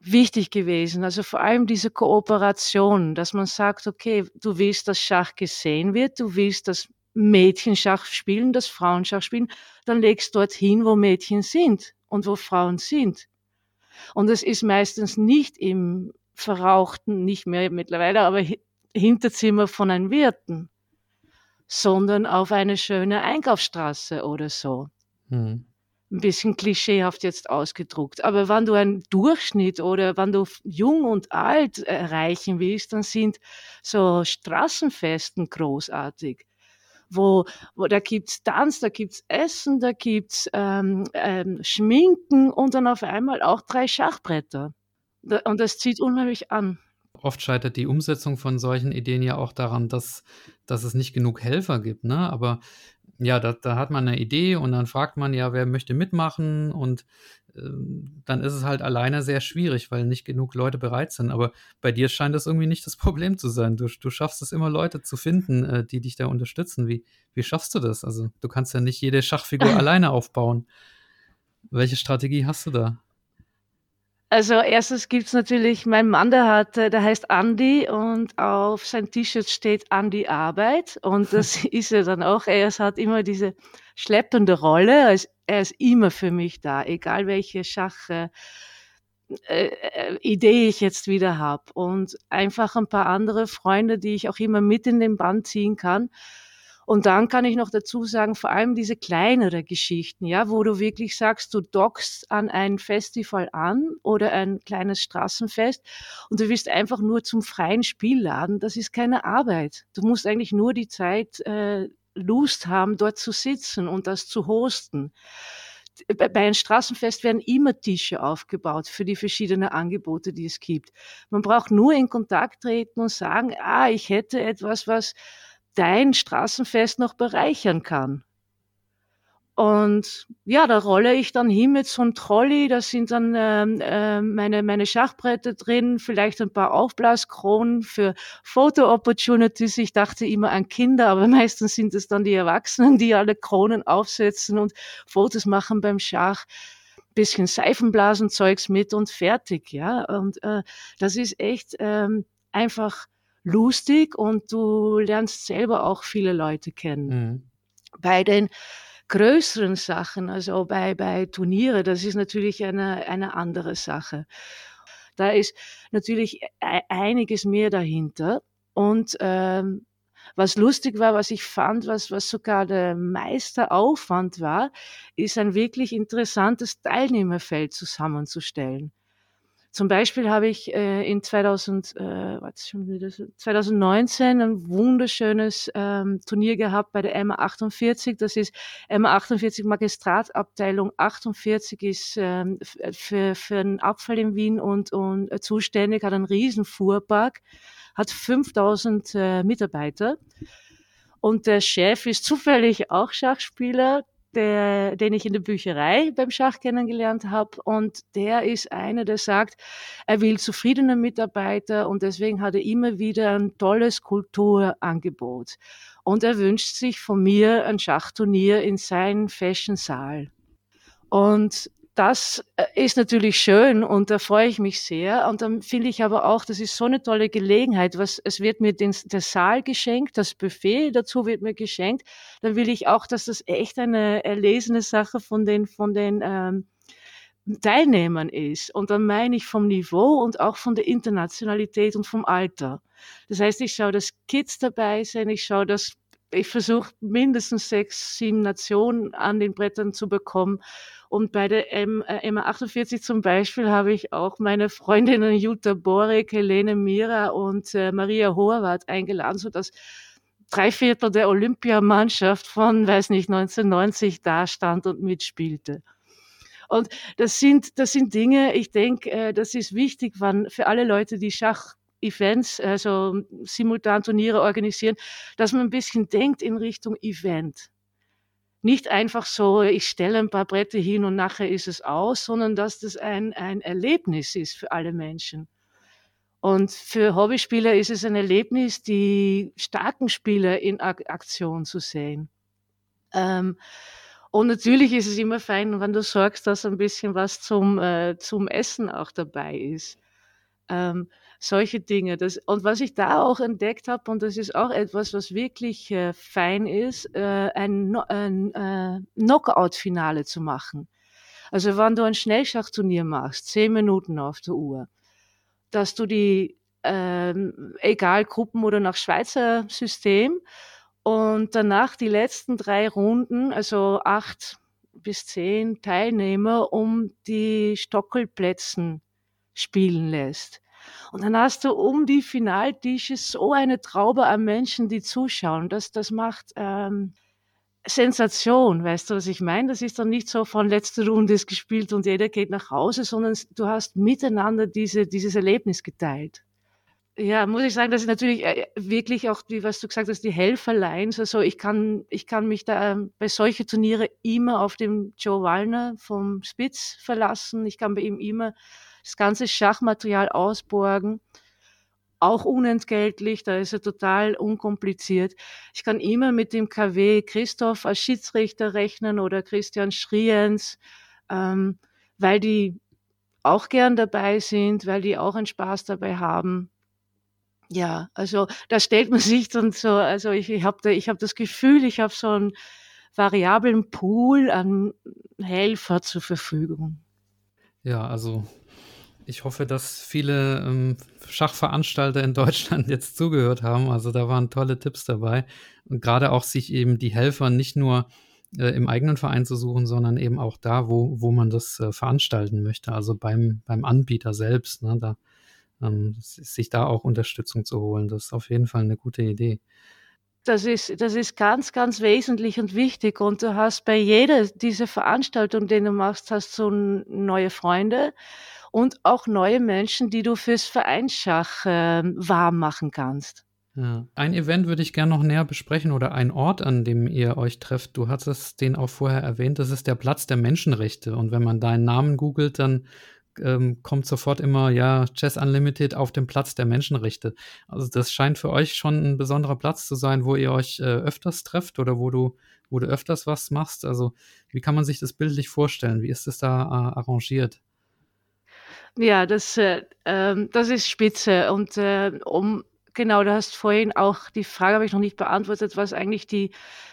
wichtig gewesen. Also vor allem diese Kooperation, dass man sagt, okay, du willst, dass Schach gesehen wird, du willst, dass Mädchen Schach spielen, dass Frauen Schach spielen, dann legst dorthin, wo Mädchen sind und wo Frauen sind. Und es ist meistens nicht im verrauchten, nicht mehr mittlerweile, aber Hinterzimmer von einem Wirten, sondern auf eine schöne Einkaufsstraße oder so. Hm ein bisschen klischeehaft jetzt ausgedruckt. Aber wenn du einen Durchschnitt oder wenn du jung und alt erreichen willst, dann sind so Straßenfesten großartig. Wo, wo da gibt's Tanz, da gibt's Essen, da gibt's ähm, ähm, Schminken und dann auf einmal auch drei Schachbretter. Und das zieht unheimlich an. Oft scheitert die Umsetzung von solchen Ideen ja auch daran, dass, dass es nicht genug Helfer gibt. Ne? Aber ja, da, da hat man eine Idee und dann fragt man ja, wer möchte mitmachen und ähm, dann ist es halt alleine sehr schwierig, weil nicht genug Leute bereit sind. Aber bei dir scheint das irgendwie nicht das *laughs* Problem zu sein. Du, du schaffst es immer, Leute zu finden, äh, die dich da unterstützen. Wie, wie schaffst du das? Also du kannst ja nicht jede Schachfigur *clears throat* alleine aufbauen. Welche Strategie hast du da? Also erstens gibt's natürlich, mein Mann, der hat, äh, der heißt Andy und auf sein T-Shirt steht Andy Arbeit und das *laughs* ist er dann auch. Er hat immer diese schleppende Rolle, also er ist immer für mich da, egal welche Schach äh, äh, Idee ich jetzt wieder habe und einfach ein paar andere Freunde, die ich auch immer mit in den Band ziehen kann. Und dann kann ich noch dazu sagen, vor allem diese kleinere Geschichten, ja, wo du wirklich sagst, du dockst an ein Festival an oder ein kleines Straßenfest und du willst einfach nur zum freien Spiel laden. Das ist keine Arbeit. Du musst eigentlich nur die Zeit äh, Lust haben, dort zu sitzen und das zu hosten bei einem Straßenfest werden immer Tische aufgebaut für die verschiedenen Angebote, die es gibt. Man braucht nur in Kontakt treten und sagen, ah, ich hätte etwas, was dein Straßenfest noch bereichern kann. Und ja, da rolle ich dann hin mit so einem Trolley, da sind dann ähm, äh, meine, meine Schachbretter drin, vielleicht ein paar Aufblaskronen für Photo-Opportunities. Ich dachte immer an Kinder, aber *laughs* meistens sind es dann die Erwachsenen, die alle Kronen aufsetzen und Fotos machen beim Schach. Bisschen Seifenblasenzeugs mit und fertig, ja. Und äh, das ist echt ähm, einfach lustig und du lernst selber auch viele Leute kennen. Mhm. Bei den größeren Sachen, also bei, bei Turniere, das ist natürlich eine, eine andere Sache. Da ist natürlich e, einiges mehr dahinter. Und ähm, was lustig war, was ich fand, was, was sogar der meiste Aufwand war, ist ein wirklich interessantes Teilnehmerfeld zusammenzustellen. Zum Beispiel habe ich äh, in 2000, äh, was schon wieder, 2019 ein wunderschönes ähm, Turnier gehabt bei der MA48. Das ist MA48 Magistratabteilung 48 ist ähm, für, für den Abfall in Wien und, und äh, zuständig, hat einen riesen Fuhrpark, hat 5000 äh, Mitarbeiter. Und der Chef ist zufällig auch Schachspieler, der, den ich in der Bücherei beim Schach kennengelernt habe. Und der ist einer, der sagt, er will zufriedene Mitarbeiter und deswegen hat er immer wieder ein tolles Kulturangebot. Und er wünscht sich von mir ein Schachturnier in seinen Fashion-Saal. Und das äh, ist natürlich schön und da freue ich mich sehr. Und dann finde ich aber auch, das ist so eine tolle Gelegenheit. Was, es wird mir den, der Saal geschenkt, das Buffet dazu wird mir geschenkt. Dann will ich auch, dass das echt eine erlesene Sache von den, von den ähm, Teilnehmern ist. Und dann meine ich vom Niveau und auch von der Internationalität und vom Alter. Das heißt, ich schaue, dass Kids dabei sind, ich schaue, dass ich versuche mindestens sechs, sieben Nationen an den Brettern zu bekommen und bei der M, äh, MA48 zum Beispiel habe ich auch meine Freundinnen Jutta Borek, Helene Mira und äh, Maria Horvath eingeladen, sodass drei Viertel der Olympiamannschaft von, weiß nicht, 1990 da stand und mitspielte. Und das sind, das sind Dinge, ich denke, äh, das ist wichtig, wann für alle Leute, die Schach Events, also simultan Turniere organisieren, dass man ein bisschen denkt in Richtung Event nicht einfach so, ich stelle ein paar Bretter hin und nachher ist es aus, sondern dass das ein, ein Erlebnis ist für alle Menschen. Und für Hobbyspieler ist es ein Erlebnis, die starken Spieler in Aktion zu sehen. Ähm, und natürlich ist es immer fein, wenn du sorgst, dass ein bisschen was zum, äh, zum Essen auch dabei ist. Ähm, solche Dinge. Das, und was ich da auch entdeckt habe, und das ist auch etwas, was wirklich äh, fein ist, äh, ein, ein äh, Knockout-Finale zu machen. Also wenn du ein Schnellschachturnier machst, zehn Minuten auf der Uhr, dass du die, ähm, egal Gruppen oder nach Schweizer System, und danach die letzten drei Runden, also acht bis zehn Teilnehmer, um die Stockelplätzen spielen lässt. Und dann hast du um die Finaltische so eine Traube an Menschen, die zuschauen. Das, das macht ähm, Sensation, weißt du, was ich meine? Das ist dann nicht so von letzte Runde ist gespielt und jeder geht nach Hause, sondern du hast miteinander diese, dieses Erlebnis geteilt. Ja, muss ich sagen, dass ich natürlich äh, wirklich auch, wie was du gesagt hast, die Helferlines, also ich kann, ich kann mich da ähm, bei solchen Turniere immer auf den Joe Wallner vom Spitz verlassen. Ich kann bei ihm immer das ganze Schachmaterial ausborgen. Auch unentgeltlich, da ist er total unkompliziert. Ich kann immer mit dem KW Christoph als Schiedsrichter rechnen oder Christian Schriens, ähm, weil die auch gern dabei sind, weil die auch einen Spaß dabei haben. Ja, also da stellt man sich dann so, also ich, ich habe da, hab das Gefühl, ich habe so einen variablen Pool an Helfer zur Verfügung. Ja, also ich hoffe, dass viele ähm, Schachveranstalter in *laughs* Deutschland jetzt zugehört haben. Also da waren tolle Tipps dabei. Und gerade auch sich eben die Helfer nicht nur äh, im eigenen Verein zu suchen, sondern eben auch da, wo, wo man das äh, veranstalten möchte. Also beim, beim Anbieter selbst. Ne, da, ähm, sich da auch Unterstützung zu holen. Das ist auf jeden Fall eine gute Idee. Das ist, das ist ganz, ganz wesentlich und wichtig. Und du hast bei jeder dieser Veranstaltung, die du machst, hast du neue Freunde und auch neue Menschen, die du fürs Vereinsschach äh, warm machen kannst. Ja. Ein Event würde ich gerne noch näher besprechen oder ein Ort, an dem ihr euch trefft. Du hattest den auch vorher erwähnt, das ist der Platz der Menschenrechte. Und wenn man deinen Namen googelt, dann ähm, kommt sofort immer, ja, Chess Unlimited auf dem Platz der Menschenrechte. Also das scheint für euch schon ein besonderer Platz zu sein, wo ihr euch äh, öfters trefft oder wo du, wo du öfters was machst. Also wie kann man sich das bildlich vorstellen? Wie ist es da äh, arrangiert? Ja, das, äh, ähm, das ist spitze. Und äh, um genau, du hast vorhin auch die Frage habe ich noch nicht beantwortet, was eigentlich die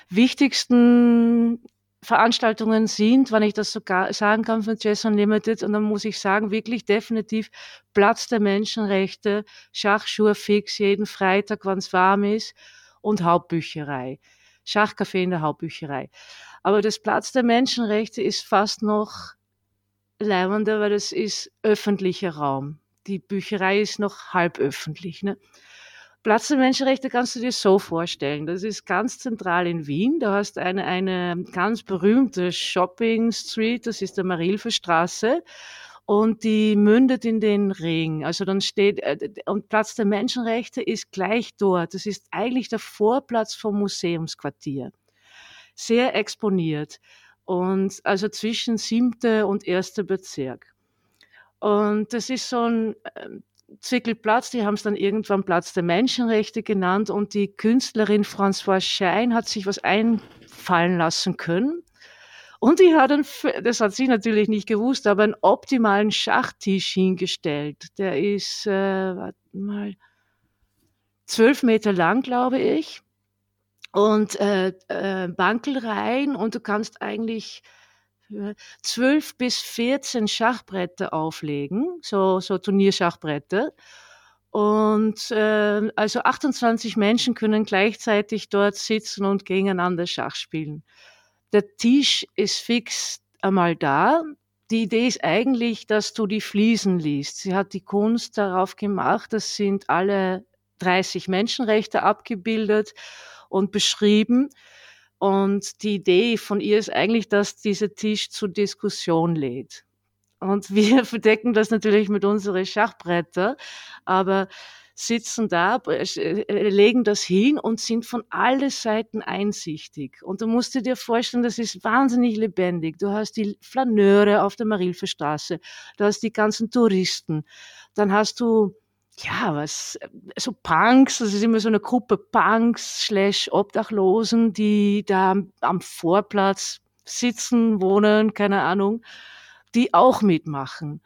wichtigsten Veranstaltungen sind, wenn ich das sogar sagen kann von Jazz Unlimited. Und dann muss ich sagen, wirklich definitiv Platz der Menschenrechte, Schachschuhe fix jeden Freitag, wenn es warm ist und Hauptbücherei. Schachcafé in der Hauptbücherei. Aber das Platz der Menschenrechte ist fast noch leibender, weil das ist öffentlicher Raum. Die Bücherei ist noch halb öffentlich. Ne? Platz der Menschenrechte kannst du dir so vorstellen. Das ist ganz zentral in Wien. Da hast eine, eine ganz berühmte Shopping Street, das ist der Marilferstraße. Und die mündet in den Ring. Also dann steht, äh, und Platz der Menschenrechte ist gleich dort. Das ist eigentlich der Vorplatz vom Museumsquartier. Sehr exponiert. Und also zwischen siebte und erste Bezirk. Und das ist so ein ähm, Zwickelplatz, die haben es dann irgendwann Platz der Menschenrechte genannt und die Künstlerin Françoise Schein hat sich was einfallen lassen können. Und die hat dann, das hat sie natürlich nicht gewusst, aber einen optimalen Schachtisch hingestellt. Der ist, äh, warte mal, zwölf Meter lang, glaube ich. Und äh, äh, Bankelreihen und du kannst eigentlich zwölf bis 14 Schachbretter auflegen, so, so Turnierschachbretter. Und äh, also 28 Menschen können gleichzeitig dort sitzen und gegeneinander Schach spielen. Der Tisch ist fix einmal da. Die Idee ist eigentlich, dass du die Fliesen liest. Sie hat die Kunst darauf gemacht, das sind alle 30 Menschenrechte abgebildet und beschrieben. Und die Idee von ihr ist eigentlich, dass dieser Tisch zur Diskussion lädt. Und *laughs* wir verdecken das natürlich mit unseren Schachbretter, aber sitzen da, äh, legen das hin und sind von allen Seiten einsichtig. Und du musst dir vorstellen, das ist wahnsinnig lebendig. Du hast die Flaneure auf der Marilferstraße, du hast die ganzen Touristen, dann hast du ja, was, so Punks, das ist immer so eine Gruppe Punks slash Obdachlosen, die da am Vorplatz sitzen, wohnen, keine Ahnung, die auch mitmachen.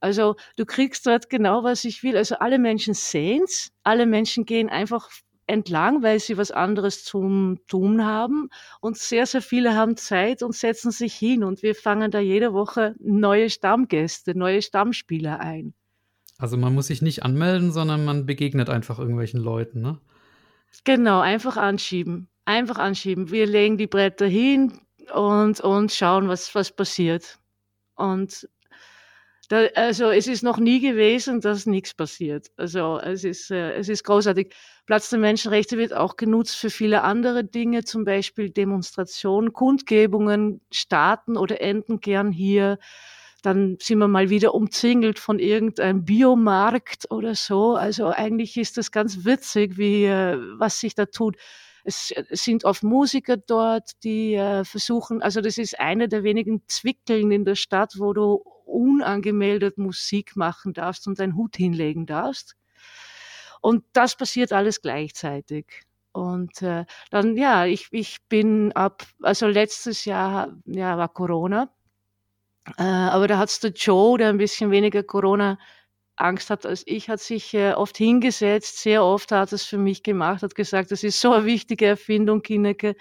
Also du kriegst dort genau, was ich will. Also alle Menschen sehen's, alle Menschen gehen einfach entlang, weil sie was anderes zum Tun haben. Und sehr, sehr viele haben Zeit und setzen sich hin. Und wir fangen da jede Woche neue Stammgäste, neue Stammspieler ein. Also man muss sich nicht anmelden, sondern man begegnet einfach irgendwelchen Leuten, ne? Genau, einfach anschieben. Einfach anschieben. Wir legen die Bretter hin und, und schauen, was, was passiert. Und da, also es ist noch nie gewesen, dass nichts passiert. Also es ist, äh, es ist großartig. Platz der Menschenrechte wird auch genutzt für viele andere Dinge, zum Beispiel Demonstrationen, Kundgebungen starten oder enden gern hier dann sind wir mal wieder umzingelt von irgendeinem Biomarkt oder so. Also eigentlich ist das ganz witzig, wie, äh, was sich da tut. Es sind oft Musiker dort, die äh, versuchen, also das ist eine der wenigen Zwickeln in der Stadt, wo du unangemeldet Musik machen darfst und deinen Hut hinlegen darfst. Und das passiert alles gleichzeitig. Und äh, dann, ja, ich, ich bin ab, also letztes Jahr ja, war Corona äh, aber da hat's der Joe, der ein bisschen weniger Corona-Angst hat als ich, hat sich äh, oft hingesetzt, sehr oft hat es für mich gemacht, hat gesagt, das ist so eine wichtige Erfindung, Kineke,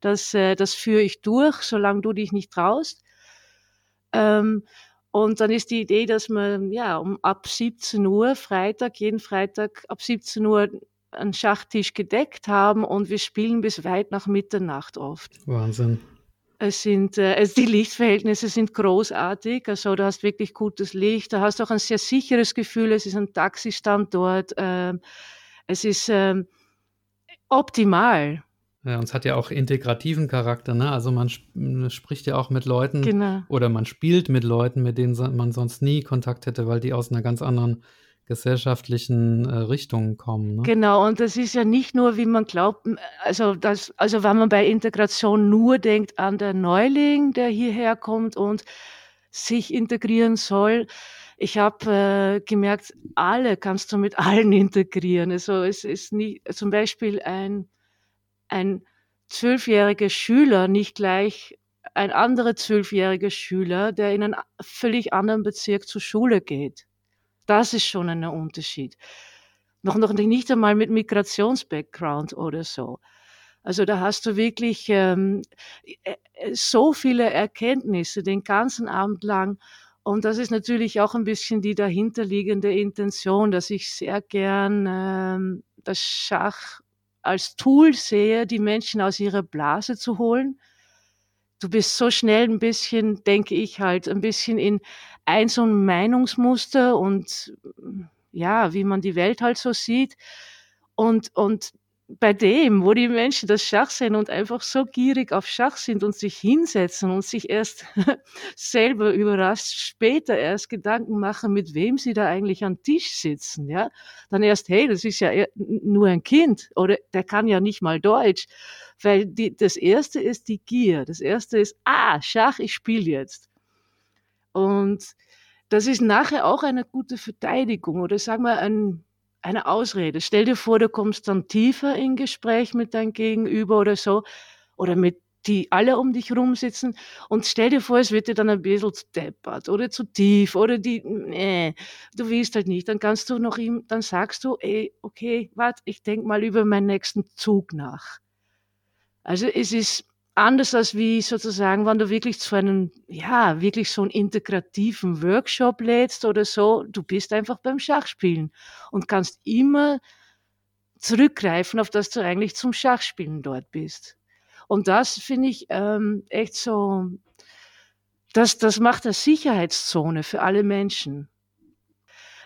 das, äh, das führe ich durch, solange du dich nicht traust. Ähm, und dann ist die Idee, dass wir ja um ab 17 Uhr Freitag, jeden Freitag ab 17 Uhr einen Schachtisch gedeckt haben und wir spielen bis weit nach Mitternacht oft. Wahnsinn. Es sind, äh, also die Lichtverhältnisse sind großartig. Also du hast wirklich gutes Licht. Du hast auch ein sehr sicheres Gefühl. Es ist ein Taxistandort. Ähm, es ist ähm, optimal. Ja, und es hat ja auch integrativen Charakter, ne? Also man sp spricht ja auch mit Leuten genau. oder man spielt mit Leuten, mit denen man sonst nie Kontakt hätte, weil die aus einer ganz anderen gesellschaftlichen äh, Richtungen kommen. Ne? Genau, und das ist ja nicht nur, wie man glaubt, also, das, also wenn man bei Integration nur denkt an den Neuling, der hierher kommt und sich integrieren soll. Ich habe äh, gemerkt, alle kannst du mit *laughs* allen integrieren. Also es ist nie, zum Beispiel ein, ein zwölfjähriger Schüler nicht gleich ein anderer zwölfjähriger Schüler, der in einen völlig anderen Bezirk zur Schule geht. Das ist schon ein Unterschied. Noch, noch nicht einmal mit Migrationsbackground oder so. Also da hast du wirklich ähm, äh, so viele Erkenntnisse den ganzen Abend lang. Und das ist natürlich auch ein bisschen die dahinterliegende Intention, dass ich sehr gern ähm, das Schach als Tool sehe, die Menschen aus ihrer Blase zu holen. Du bist so schnell ein bisschen, denke ich halt, ein bisschen in ein so ein Meinungsmuster und ja, wie man die Welt halt so sieht. Und, und bei dem, wo die Menschen das Schach sehen und einfach so gierig auf Schach sind und sich hinsetzen und sich erst *laughs* selber überrascht später erst Gedanken machen, mit wem sie da eigentlich am Tisch sitzen, ja, dann erst, hey, das ist ja nur ein Kind oder der kann ja nicht mal Deutsch, weil die, das erste ist die Gier, das erste ist, ah, Schach, ich spiele jetzt. Und das ist nachher auch eine gute Verteidigung oder sagen wir ein eine Ausrede. Stell dir vor, du kommst dann tiefer in Gespräch mit deinem Gegenüber oder so oder mit die alle um dich rum sitzen und stell dir vor, es wird dir dann ein bisschen zu deppert oder zu tief oder die, nee, du willst halt nicht, dann kannst du noch ihm, dann sagst du, ey, okay, warte, ich denk mal über meinen nächsten Zug nach. Also es ist anders als wie sozusagen, wenn du wirklich zu einem, ja, wirklich so einen integrativen Workshop lädst oder so, du bist einfach beim Schachspielen und kannst immer zurückgreifen, auf das du eigentlich zum Schachspielen dort bist. Und das finde ich ähm, echt so, das, das macht eine Sicherheitszone für alle Menschen.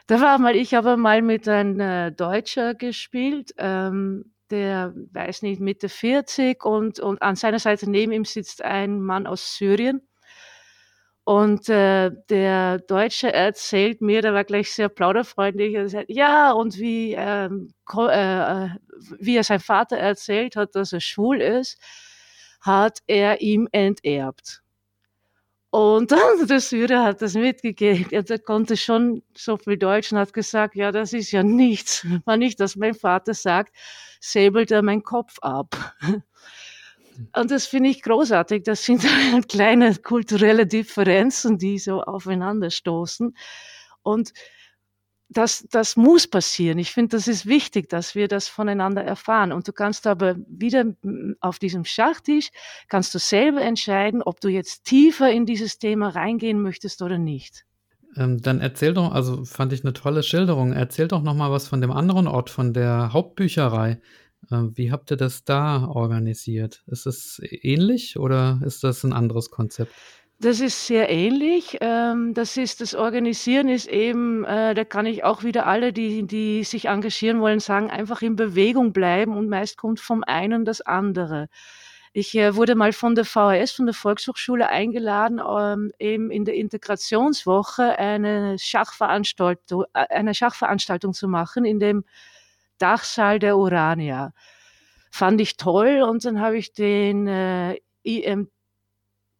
Da war mal, ich habe mal mit einem äh, Deutscher gespielt, ähm, der, weiß nicht, Mitte 40 und, und an seiner Seite neben ihm sitzt ein Mann aus Syrien. Und äh, der Deutsche erzählt mir, der war gleich sehr plauderfreundlich, er sagt, ja, und wie, ähm, äh, wie er sein Vater erzählt hat, dass er schwul ist, hat er ihm enterbt. Und *laughs* dann der Syrer hat das mitgegeben. Der konnte schon so viel Deutsch und hat gesagt, ja, das ist ja nichts. *laughs* War nicht, dass mein Vater sagt, säbelt er meinen Kopf ab. *laughs* Und das finde ich großartig. Das sind kleine kulturelle Differenzen, die so aufeinanderstoßen. Und das, das muss passieren. Ich finde, das ist wichtig, dass wir das voneinander erfahren. Und du kannst aber wieder auf diesem Schachtisch, kannst du selber entscheiden, ob du jetzt tiefer in dieses Thema reingehen möchtest oder nicht. Ähm, dann erzähl doch, also fand ich eine tolle Schilderung. Erzähl doch noch mal was von dem anderen Ort, von der Hauptbücherei. Ähm, wie habt ihr das da organisiert? Ist es ähnlich oder ist das ein anderes Konzept? Das ist sehr ähnlich. Ähm, das ist das Organisieren ist eben, äh, da kann ich auch wieder alle, die, die sich engagieren wollen, sagen, einfach in Bewegung bleiben und meist kommt vom einen das andere. Ich äh, wurde mal von der VHS, von der Volkshochschule eingeladen, ähm, eben in der Integrationswoche eine Schachveranstaltung, äh, eine Schachveranstaltung zu machen in dem Dachsaal der Urania. Fand ich toll und dann habe ich den äh, IM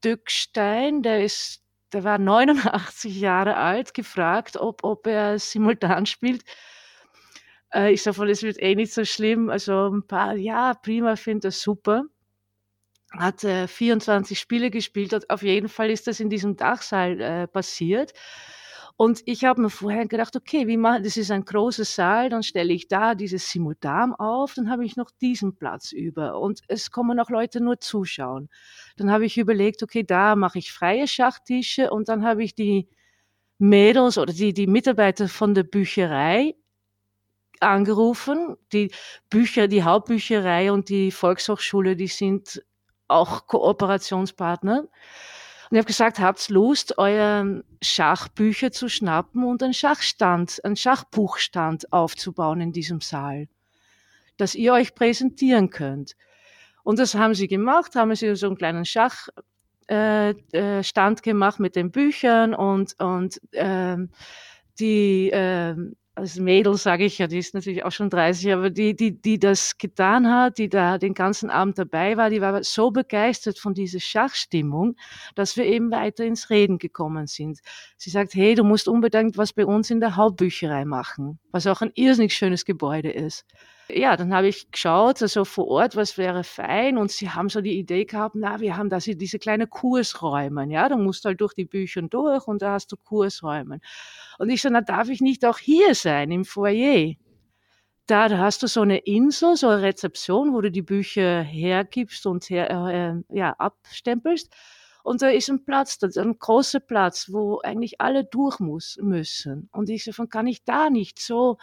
Dückstein, der ist, der war 89 Jahre alt, gefragt, ob, ob er simultan spielt. Äh, ich sage, es wird eh nicht so schlimm. Also ein paar, ja, prima, finde das super hat äh, 24 Spiele gespielt hat. Auf jeden Fall ist das in diesem Dachsaal äh, passiert. Und ich habe mir vorher gedacht, okay, wie mache das ist ein großer Saal, dann stelle ich da dieses Simultan auf, dann habe ich noch diesen Platz über und es kommen auch Leute nur zuschauen. Dann habe ich überlegt, okay, da mache ich freie Schachtische und dann habe ich die Mädels oder die, die Mitarbeiter von der Bücherei angerufen. Die Bücher, die Hauptbücherei und die Volkshochschule, die sind auch Kooperationspartner. Und ich habe gesagt, habt Lust, euren Schachbücher zu schnappen und einen Schachstand, einen Schachbuchstand aufzubauen in diesem Saal, dass ihr euch präsentieren könnt. Und das haben sie gemacht, haben sie so einen kleinen Schachstand äh, äh, gemacht mit den Büchern und, und ähm, die ähm, als Mädel sage ich ja, die ist natürlich auch schon 30, aber die, die, die das getan hat, die da den ganzen Abend dabei war, die war so begeistert von dieser Schachstimmung, dass wir eben weiter ins Reden gekommen sind. Sie sagt, hey, du musst unbedingt was bei uns in der Hauptbücherei machen, was auch ein irrsinnig schönes Gebäude ist ja, dann habe ich geschaut, also vor Ort, was wäre fein. Und sie haben so die Idee gehabt, na, wir haben da diese kleine Kursräume. Ja, du musst halt durch die Bücher durch und da hast du Kursräume. Und ich so, na, darf ich nicht auch hier sein, im Foyer? Da, hast du so eine Insel, so eine Rezeption, wo du die Bücher hergibst und her, äh, ja, abstempelst. Und da ist ein Platz, das ist ein großer Platz, wo eigentlich alle durch muss, müssen. Und ich so, von kann ich da nicht so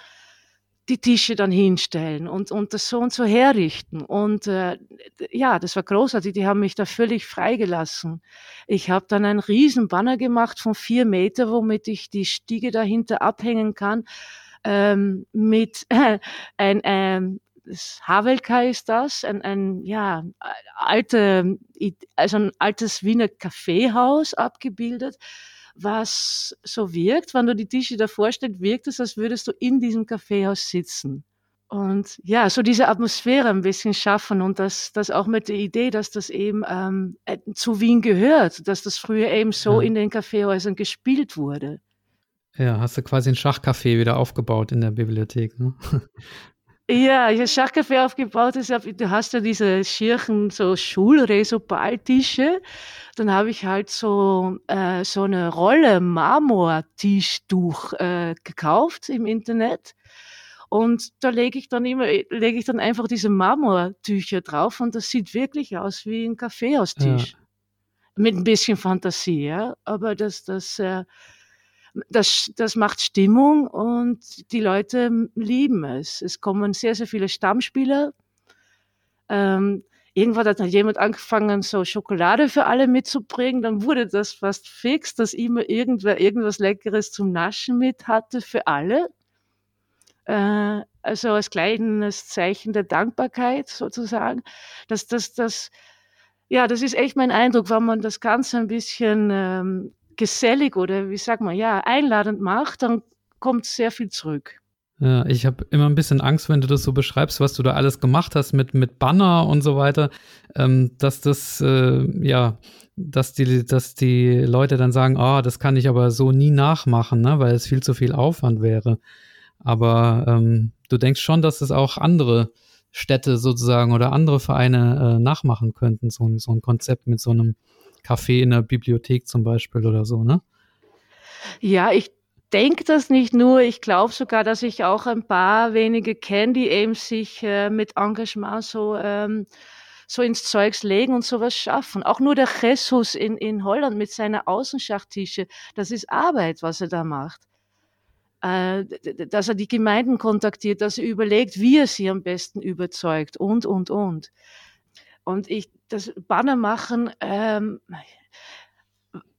die Tische dann hinstellen und, und das so und so herrichten. Und äh, ja, das war großartig. Die haben mich da völlig freigelassen. Ich habe dann einen riesen Banner gemacht von vier Meter, womit ich die Stiege dahinter abhängen kann. Ähm, mit äh, *laughs* ein, ähm, Havelka ist das, ein, ein ja, alte, also ein altes Wiener Kaffeehaus abgebildet, was so wirkt, wenn du die Tische da vorstellst, wirkt es, als würdest du in diesem Kaffeehaus sitzen. Und ja, so diese Atmosphäre ein bisschen schaffen und das, das auch mit der Idee, dass das eben ähm, äh, zu Wien gehört, dass das früher eben so ja. in den Kaffeehäusern gespielt wurde. Ja, hast du quasi ein Schachcafé wieder aufgebaut in der Bibliothek, ne? *laughs* Ja, ich habe Schachcafé aufgebaut. du hast ja diese schirchen so Schulresobaltische. Dann habe ich halt so äh, so eine Rolle Marmortischtuch äh, gekauft im Internet. Und da lege ich dann immer, lege ich dann einfach diese Marmortücher drauf und das sieht wirklich aus wie ein Kaffeehaustisch. Ja. Mit ein bisschen Fantasie, ja. Aber das, das, äh, das, das macht Stimmung und die Leute lieben es. Es kommen sehr, sehr viele Stammspieler. Ähm, irgendwann hat jemand angefangen, so Schokolade für alle mitzubringen. Dann wurde das fast fix, dass immer irgendwer irgendwas Leckeres zum Naschen mit hatte für alle. Äh, also als kleines Zeichen der Dankbarkeit sozusagen. Das, das, das, ja, das ist echt mein Eindruck, wenn man das Ganze ein bisschen ähm, gesellig oder wie sagt man, ja, einladend macht, dann kommt sehr viel zurück. Ja, ich habe immer ein bisschen Angst, wenn du das so beschreibst, was du da alles gemacht hast mit, mit Banner und so weiter, ähm, dass das, äh, ja, dass die, dass die Leute dann sagen, oh, das kann ich aber so nie nachmachen, ne, weil es viel zu viel Aufwand wäre. Aber ähm, du denkst schon, dass es auch andere Städte sozusagen oder andere Vereine äh, nachmachen könnten, so, so ein Konzept mit so einem Café in der Bibliothek zum Beispiel oder so, ne? Ja, ich denke das nicht nur. Ich glaube sogar, dass ich auch ein paar wenige kenne, die eben sich äh, mit Engagement so, ähm, so ins Zeugs legen und sowas schaffen. Auch nur der Jesus in, in Holland mit seiner Außenschachtische, das ist Arbeit, was er da macht. Äh, dass er die Gemeinden kontaktiert, dass er überlegt, wie er sie am besten überzeugt und, und, und. Und ich, das Banner machen, ähm,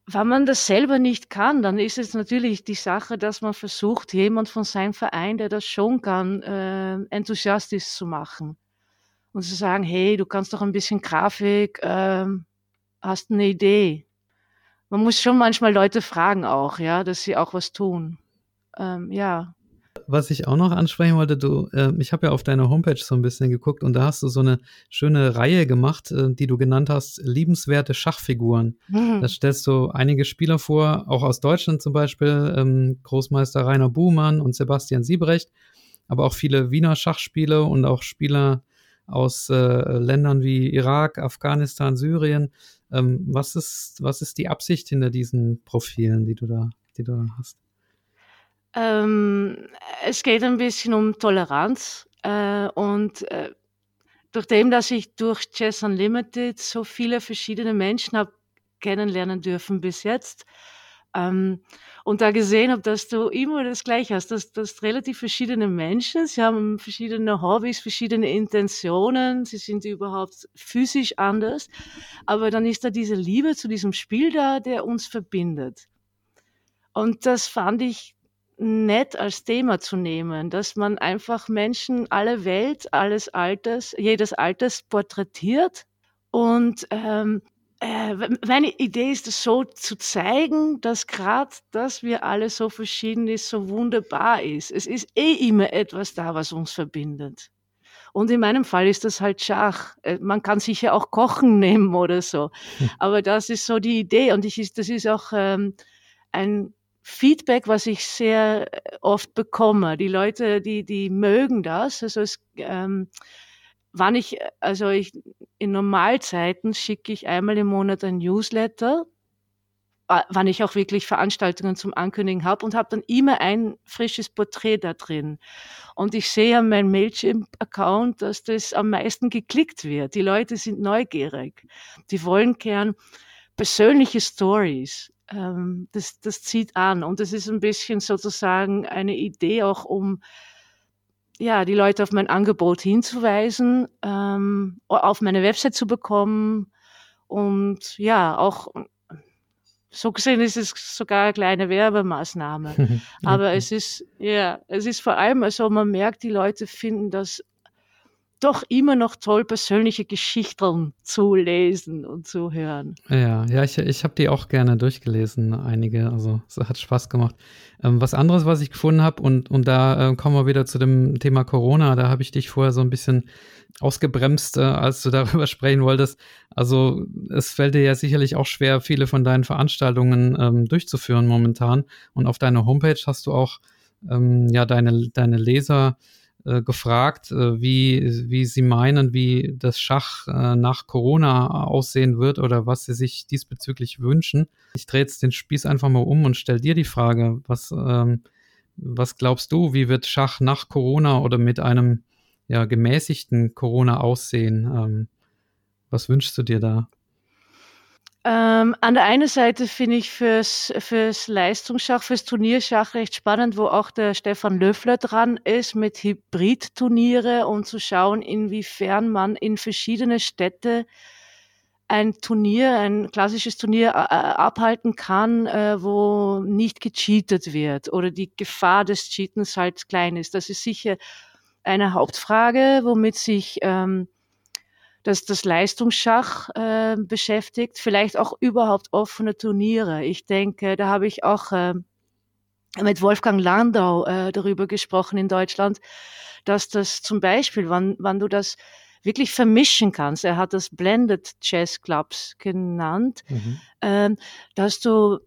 wenn man das selber nicht kann, dann ist es natürlich die Sache, dass man versucht, jemand von seinem Verein, der das schon kann, äh, enthusiastisch zu machen. Und zu sagen, hey, du kannst doch ein bisschen Grafik, äh, hast eine Idee. Man muss schon manchmal Leute fragen auch, ja, dass sie auch was tun. Ähm, ja was ich auch noch ansprechen wollte, du, äh, ich habe ja auf deiner Homepage so ein bisschen geguckt und da hast du so eine schöne Reihe gemacht, äh, die du genannt hast, liebenswerte Schachfiguren. Mhm. Da stellst du einige Spieler vor, auch aus Deutschland zum Beispiel, ähm, Großmeister Rainer Buhmann und Sebastian Siebrecht, aber auch viele Wiener Schachspiele und auch Spieler aus äh, Ländern wie Irak, Afghanistan, Syrien. Ähm, was ist, was ist die Absicht hinter diesen Profilen, die du da, die du da hast? Ähm, es geht ein bisschen um Toleranz äh, und äh, durch dem, dass ich durch Chess Unlimited so viele verschiedene Menschen habe kennenlernen dürfen bis jetzt ähm, und da gesehen habe, dass du immer das Gleiche hast, dass, dass relativ verschiedene Menschen, sie haben verschiedene Hobbys, verschiedene Intentionen, sie sind überhaupt physisch anders, aber dann ist da diese Liebe zu diesem Spiel da, der uns verbindet. Und das fand ich nett als Thema zu nehmen, dass man einfach Menschen aller Welt, alles Alters, jedes Alters porträtiert. Und ähm, äh, meine Idee ist es so zu zeigen, dass gerade, dass wir alle so verschieden ist, so wunderbar ist. Es ist eh immer etwas da, was uns verbindet. Und in meinem Fall ist das halt Schach. Äh, man kann sicher auch Kochen nehmen oder so. Hm. Aber das ist so die Idee. Und ich, das ist auch ähm, ein Feedback, was ich sehr äh, oft bekomme. Die Leute, die, die mögen das. Also es, ähm, wann ich, also ich, in Normalzeiten schicke ich einmal im Monat ein Newsletter, äh, wann ich auch wirklich Veranstaltungen zum Ankündigen habe und habe dann immer ein frisches Porträt da drin. Und ich sehe an meinem Mailchimp-Account, dass das am meisten geklickt wird. Die Leute sind neugierig. Die wollen gern persönliche Stories ähm, das, das zieht an. Und das ist ein bisschen sozusagen eine Idee auch, um ja, die Leute auf mein Angebot hinzuweisen, ähm, auf meine Website zu bekommen und ja, auch so gesehen ist es sogar eine kleine Werbemaßnahme. *laughs* Aber es ist, ja, es ist vor allem, also man merkt, die Leute finden das doch immer noch toll, persönliche Geschichten zu lesen und zu hören. Ja, ja, ich, ich habe die auch gerne durchgelesen, einige. Also es hat Spaß gemacht. Ähm, was anderes, was ich gefunden habe, und, und da äh, kommen wir wieder zu dem Thema Corona, da habe ich dich vorher so ein bisschen ausgebremst, äh, als du *laughs* darüber sprechen wolltest. Also es fällt dir ja sicherlich auch schwer, viele von deinen Veranstaltungen ähm, durchzuführen momentan. Und auf deiner Homepage hast du auch ähm, ja deine, deine Leser äh, gefragt, äh, wie, wie sie meinen, wie das Schach äh, nach Corona aussehen wird oder was sie sich diesbezüglich wünschen. Ich drehe jetzt den Spieß einfach mal um und stelle dir die Frage, was, ähm, was glaubst du, wie wird Schach nach Corona oder mit einem ja, gemäßigten Corona aussehen? Ähm, was wünschst du dir da? Ähm, an der einen Seite finde ich fürs, fürs Leistungsschach, fürs Turnierschach recht spannend, wo auch der Stefan Löffler dran ist mit Hybrid-Turniere und zu schauen, inwiefern man in verschiedene Städte ein Turnier, ein klassisches Turnier äh, äh abhalten kann, äh, wo nicht gecheatet wird oder die Gefahr des Cheatens halt klein ist. Das ist sicher eine Hauptfrage, womit sich ähm, das, das Leistungsschach äh, beschäftigt, vielleicht auch überhaupt offene Turniere. Ich denke, da habe ich auch äh, mit Wolfgang Landau äh, darüber gesprochen in Deutschland, dass das zum Beispiel, wann, wann du das wirklich vermischen kannst, er hat das Blended Chess Clubs genannt, mhm. äh, dass du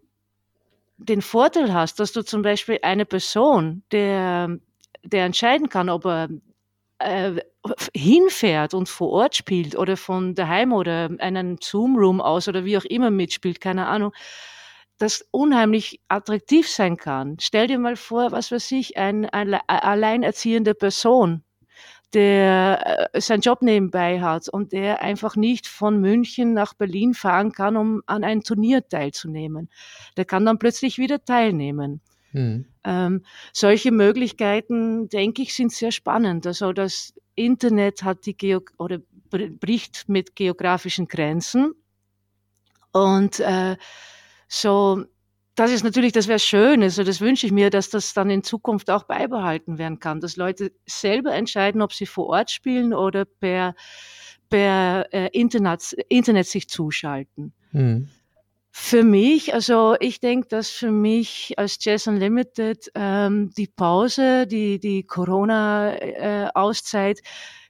den Vorteil hast, dass du zum Beispiel eine Person, der, der entscheiden kann, ob er äh, hinfährt und vor Ort spielt oder von daheim oder einen Zoom-Room aus oder wie auch immer mitspielt, keine Ahnung, das unheimlich attraktiv sein kann. Stell dir mal vor, was weiß ich, ein, ein alleinerziehende Person, der äh, seinen Job nebenbei hat und der einfach nicht von München nach Berlin fahren kann, um an einem Turnier teilzunehmen. Der kann dann plötzlich wieder teilnehmen. Mhm. Ähm, solche Möglichkeiten, denke ich, sind sehr spannend. Also das Internet hat die Geo oder bricht mit geografischen Grenzen. Und äh, so, das ist natürlich, das wäre schön. Also das wünsche ich mir, dass das dann in Zukunft auch beibehalten werden kann, dass Leute selber entscheiden, ob sie vor Ort spielen oder per, per äh, Internet, Internet sich zuschalten. Mhm. Für mich, also ich denke, dass für mich als Jazz Unlimited ähm, die Pause, die, die Corona-Auszeit äh,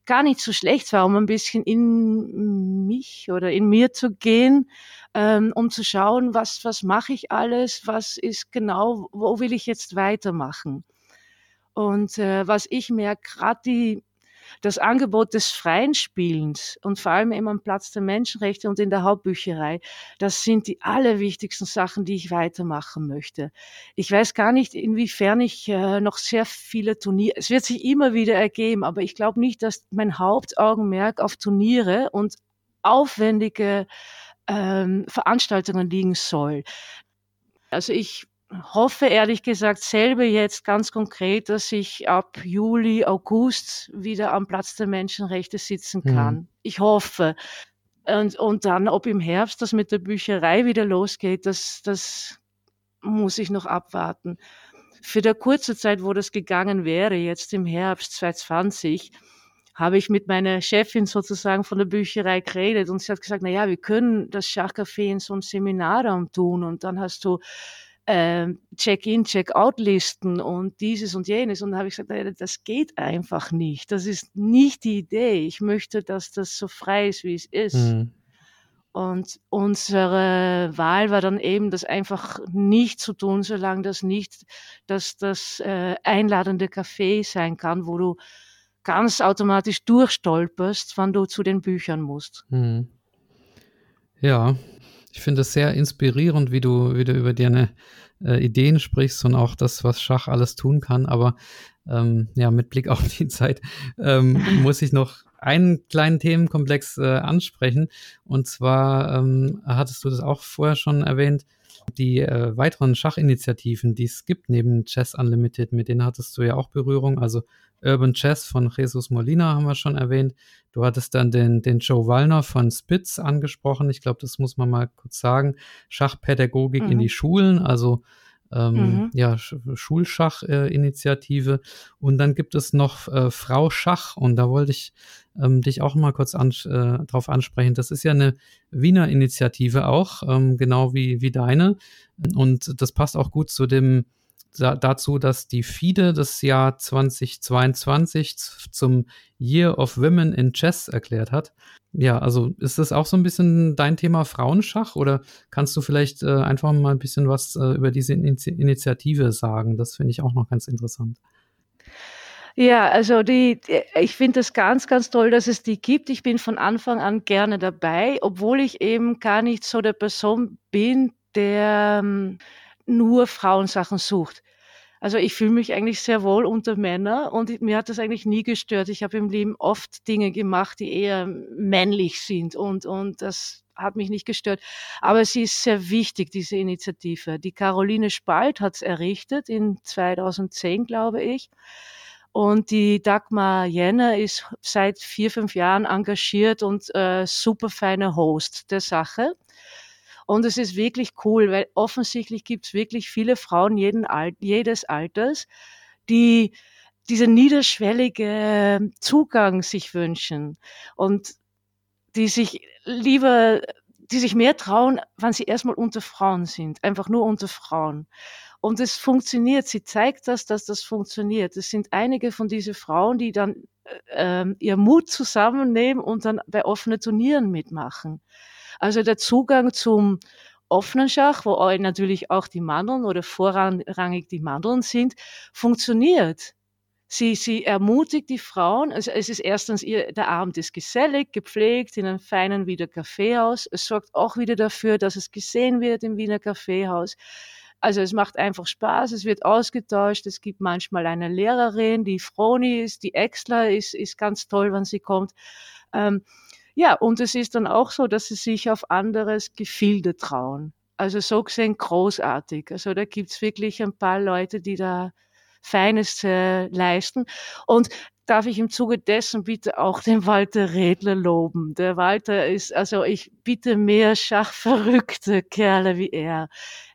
gar nicht so schlecht war, um ein bisschen in mich oder in mir zu gehen, ähm, um zu schauen, was, was mache ich alles, was ist genau, wo will ich jetzt weitermachen. Und äh, was ich mir gerade die das Angebot des freien Spielens und vor allem eben am Platz der Menschenrechte und in der Hauptbücherei, das sind die allerwichtigsten Sachen, die ich weitermachen möchte. Ich weiß gar nicht, inwiefern ich äh, noch sehr viele Turniere, es wird sich immer wieder ergeben, aber ich glaube nicht, dass mein Hauptaugenmerk auf Turniere und aufwendige ähm, Veranstaltungen liegen soll. Also ich hoffe ehrlich gesagt selber jetzt ganz konkret, dass ich ab Juli, August wieder am Platz der Menschenrechte sitzen mhm. kann. Mhm. Ich hoffe. Und, und dann, ob im Herbst das mit der Bücherei wieder losgeht, das, das muss ich noch abwarten. Für der kurze Zeit, wo das gegangen wäre, jetzt im Herbst 2020, habe ich mit meiner Chefin sozusagen von der Bücherei geredet und sie hat gesagt, na ja, wir können das Schachcafé in so einem Seminarraum tun und dann hast du äh, Check-in, Check-out-Listen und dieses und jenes. Und da habe ich gesagt, das geht einfach nicht. Das ist nicht die Idee. Ich möchte, dass das so frei ist, wie es ist. Mhm. Und unsere Wahl war dann eben, das einfach nicht zu tun, solange das nicht dass das äh, einladende Café sein kann, wo du ganz automatisch durchstolperst, wann du zu den Büchern musst. Mhm. Ja, ich finde es sehr inspirierend, wie du, wie du über deine äh, Ideen sprichst und auch das, was Schach alles tun kann. Aber ähm, ja, mit Blick auf die Zeit ähm, *laughs* muss ich noch einen kleinen Themenkomplex äh, ansprechen. Und zwar ähm, hattest du das auch vorher schon erwähnt, die äh, weiteren Schachinitiativen, die es gibt neben Chess Unlimited, mit denen hattest du ja auch Berührung. Also Urban Chess von Jesus Molina haben wir schon erwähnt. Du hattest dann den, den Joe Wallner von Spitz angesprochen. Ich glaube, das muss man mal kurz sagen. Schachpädagogik mhm. in die Schulen. Also ähm, mhm. ja, Schulschach-Initiative. Äh, und dann gibt es noch äh, Frau Schach und da wollte ich ähm, dich auch mal kurz an, äh, drauf ansprechen. Das ist ja eine Wiener Initiative auch, ähm, genau wie, wie deine. Und das passt auch gut zu dem dazu, dass die FIDE das Jahr 2022 zum Year of Women in Chess erklärt hat. Ja, also ist das auch so ein bisschen dein Thema Frauenschach oder kannst du vielleicht äh, einfach mal ein bisschen was äh, über diese Initiative sagen? Das finde ich auch noch ganz interessant. Ja, also die, ich finde es ganz, ganz toll, dass es die gibt. Ich bin von Anfang an gerne dabei, obwohl ich eben gar nicht so der Person bin, der ähm, nur Frauensachen sucht. Also ich fühle mich eigentlich sehr wohl unter Männer und mir hat das eigentlich nie gestört. Ich habe im Leben oft Dinge gemacht, die eher männlich sind und, und das hat mich nicht gestört. Aber sie ist sehr wichtig, diese Initiative. Die Caroline Spalt hat es errichtet in 2010, glaube ich. Und die Dagmar Jenner ist seit vier, fünf Jahren engagiert und äh, super feiner Host der Sache. Und es ist wirklich cool, weil offensichtlich gibt es wirklich viele Frauen jeden Al jedes Alters, die diese niederschwellige Zugang sich wünschen und die sich lieber, die sich mehr trauen, wenn sie erstmal unter Frauen sind, einfach nur unter Frauen. Und es funktioniert. Sie zeigt das, dass das funktioniert. Es sind einige von diesen Frauen, die dann äh, ähm, ihr Mut zusammennehmen und dann bei offenen Turnieren mitmachen. Also der Zugang zum offenen Schach, wo natürlich auch die Mandeln oder vorrangig die Mandeln sind, funktioniert. Sie, sie ermutigt die Frauen. Also es ist erstens, ihr, der Abend ist gesellig, gepflegt in einem feinen Wiener Kaffeehaus. Es sorgt auch wieder dafür, dass es gesehen wird im Wiener Kaffeehaus. Also es macht einfach Spaß, es wird ausgetauscht, es gibt manchmal eine Lehrerin, die Froni ist, die Exler ist, ist ganz toll, wenn sie kommt. Ähm, ja, und es ist dann auch so, dass sie sich auf anderes Gefilde trauen. Also so gesehen großartig. Also da gibt's wirklich ein paar Leute, die da Feines äh, leisten. Und darf ich im Zuge dessen bitte auch den Walter Redler loben. Der Walter ist, also ich bitte mehr schachverrückte Kerle wie er.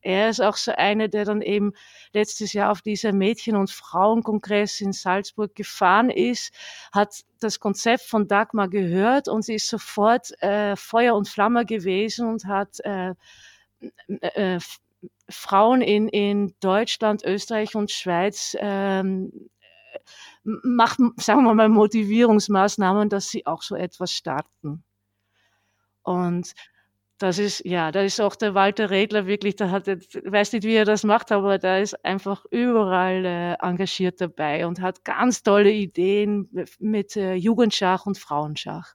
Er ist auch so einer, der dann eben letztes Jahr auf dieser Mädchen- und Frauenkongress in Salzburg gefahren ist, hat das Konzept von Dagmar gehört und sie ist sofort äh, Feuer und Flamme gewesen und hat äh, äh, Frauen in, in Deutschland, Österreich und Schweiz ähm, macht, sagen wir mal, Motivierungsmaßnahmen, dass sie auch so etwas starten. Und das ist, ja, da ist auch der Walter Redler wirklich, da hat, jetzt, weiß nicht, wie er das macht, aber da ist einfach überall äh, engagiert dabei und hat ganz tolle Ideen mit äh, Jugendschach und Frauenschach.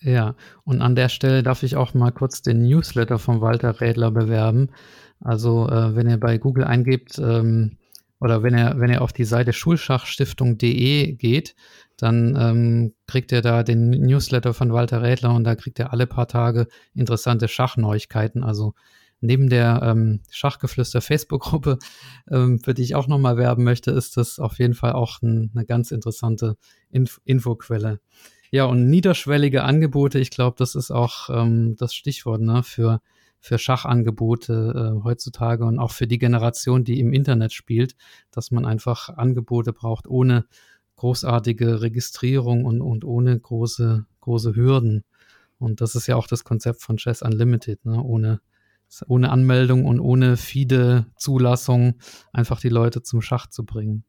Ja, und an der Stelle darf ich auch mal kurz den Newsletter von Walter Redler bewerben. Also, äh, wenn ihr bei Google eingebt, ähm, oder wenn ihr, wenn ihr auf die Seite schulschachstiftung.de geht, dann ähm, kriegt ihr da den Newsletter von Walter Rädler und da kriegt ihr alle paar Tage interessante Schachneuigkeiten. Also neben der ähm, Schachgeflüster Facebook-Gruppe, ähm, für die ich auch nochmal werben möchte, ist das auf jeden Fall auch ein, eine ganz interessante Inf Infoquelle. Ja, und niederschwellige Angebote, ich glaube, das ist auch ähm, das Stichwort ne, für für Schachangebote äh, heutzutage und auch für die Generation, die im Internet spielt, dass man einfach Angebote braucht ohne großartige Registrierung und, und ohne große, große Hürden. Und das ist ja auch das Konzept von Chess Unlimited, ne? ohne, ohne Anmeldung und ohne FIDE-Zulassung einfach die Leute zum Schach zu bringen.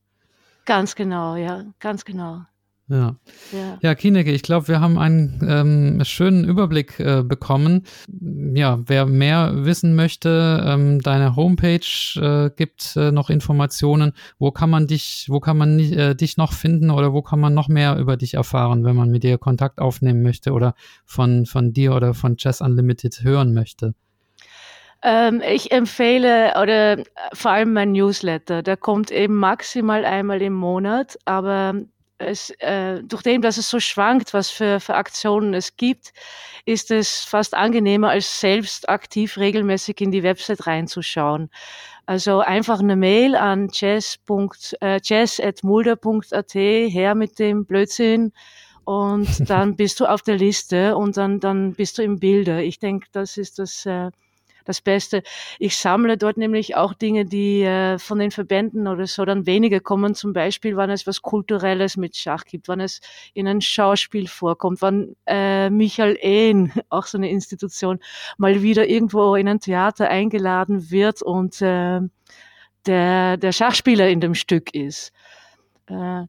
Ganz genau, ja, ganz genau. Ja, ja. ja Kineke, ich glaube, wir haben einen ähm, schönen Überblick äh, bekommen. Ja, wer mehr wissen möchte, ähm, deine Homepage äh, gibt äh, noch Informationen. Wo kann man dich, wo kann man äh, dich noch finden oder wo kann man noch mehr über dich erfahren, wenn man mit dir Kontakt aufnehmen möchte oder von, von dir oder von Chess Unlimited hören möchte? Ähm, ich empfehle oder äh, vor allem mein Newsletter. Der kommt eben maximal einmal im Monat, aber es, äh, durch dem, dass es so schwankt, was für, für Aktionen es gibt, ist es fast angenehmer, als selbst aktiv regelmäßig in die Website reinzuschauen. Also einfach eine Mail an jazz.mulder.at, äh, her mit dem Blödsinn und *laughs* dann bist du auf der Liste und dann, dann bist du im Bilde. Ich denke, das ist das, äh, das Beste. Ich sammle dort nämlich auch Dinge, die äh, von den Verbänden oder so dann weniger kommen. Zum Beispiel, wann es was Kulturelles mit Schach gibt, wann es in ein Schauspiel vorkommt, wann äh, Michael Ehn, *laughs* auch so eine Institution, mal wieder irgendwo in ein Theater eingeladen wird und äh, der, der Schachspieler in dem Stück ist. Äh,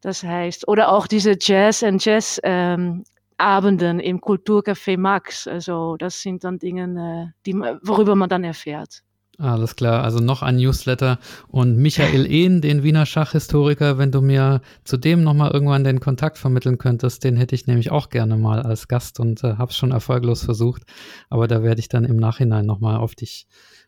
das heißt, oder auch diese Jazz and Jazz ähm, Abenden im Kulturcafé Max. Also das sind dann Dinge, äh, die, worüber man dann erfährt. Alles klar, also noch ein Newsletter und Michael *laughs* Ehn, den Wiener Schachhistoriker, wenn du mir zu dem nochmal irgendwann den Kontakt vermitteln könntest, den hätte ich nämlich auch gerne mal als Gast und äh, habe es schon erfolglos versucht, aber da werde ich dann im Nachhinein nochmal auf dich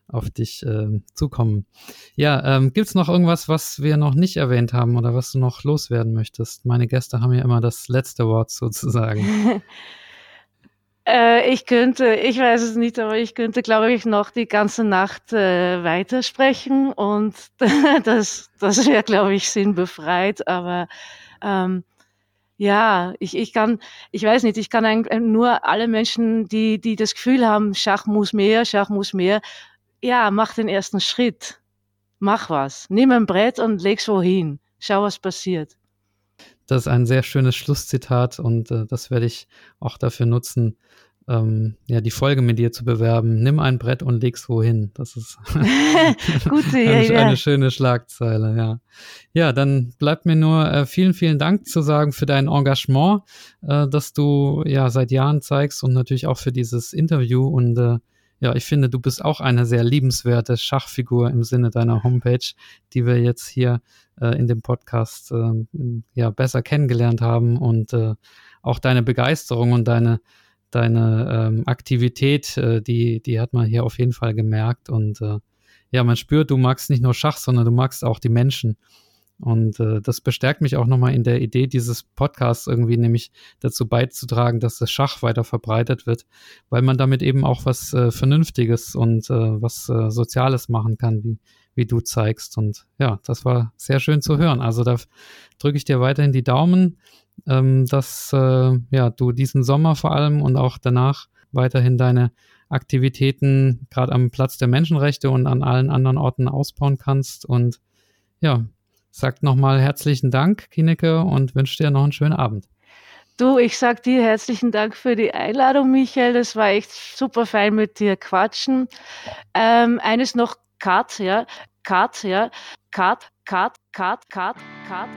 auf dich äh, zukommen. Ja, ähm, gibt es noch irgendwas, was wir noch nicht erwähnt haben oder was du noch loswerden möchtest? Meine Gäste haben ja immer das letzte Wort sozusagen. *laughs* äh, ich könnte, ich weiß es nicht, aber ich könnte, glaube ich, noch die ganze Nacht äh, weitersprechen und *laughs* das, das wäre, glaube ich, sinnbefreit, aber ähm, ja, ich, ich kann, ich weiß nicht, ich kann nur alle Menschen, die, die das Gefühl haben, Schach muss mehr, Schach muss mehr, ja, mach den ersten Schritt. Mach was. Nimm ein Brett und leg's wohin. Schau, was passiert. Das ist ein sehr schönes Schlusszitat und äh, das werde ich auch dafür nutzen, ähm, ja, die Folge mit dir zu bewerben. Nimm ein Brett und leg's wohin. Das ist *laughs* Gute, *laughs* eine, ja, eine schöne Schlagzeile, ja. Ja, dann bleibt mir nur äh, vielen, vielen Dank zu sagen für dein Engagement, äh, das du ja seit Jahren zeigst und natürlich auch für dieses Interview und äh, ja, ich finde, du bist auch eine sehr liebenswerte Schachfigur im Sinne deiner Homepage, die wir jetzt hier äh, in dem Podcast äh, ja besser kennengelernt haben und äh, auch deine Begeisterung und deine deine ähm, Aktivität, äh, die die hat man hier auf jeden Fall gemerkt und äh, ja, man spürt, du magst nicht nur Schach, sondern du magst auch die Menschen und äh, das bestärkt mich auch nochmal in der Idee dieses Podcasts irgendwie, nämlich dazu beizutragen, dass das Schach weiter verbreitet wird, weil man damit eben auch was äh, Vernünftiges und äh, was äh, Soziales machen kann, wie, wie du zeigst. Und ja, das war sehr schön zu hören. Also da drücke ich dir weiterhin die Daumen, ähm, dass äh, ja, du diesen Sommer vor allem und auch danach weiterhin deine Aktivitäten gerade am Platz der Menschenrechte und an allen anderen Orten ausbauen kannst. Und ja, sagt nochmal herzlichen Dank, Kineke, und wünsche dir noch einen schönen Abend. Du, ich sag dir herzlichen Dank für die Einladung, Michael. Das war echt super fein mit dir quatschen. Ähm, eines noch, Kat, ja, Kat, ja, Kat, Kat, Kat, Kat, Kat.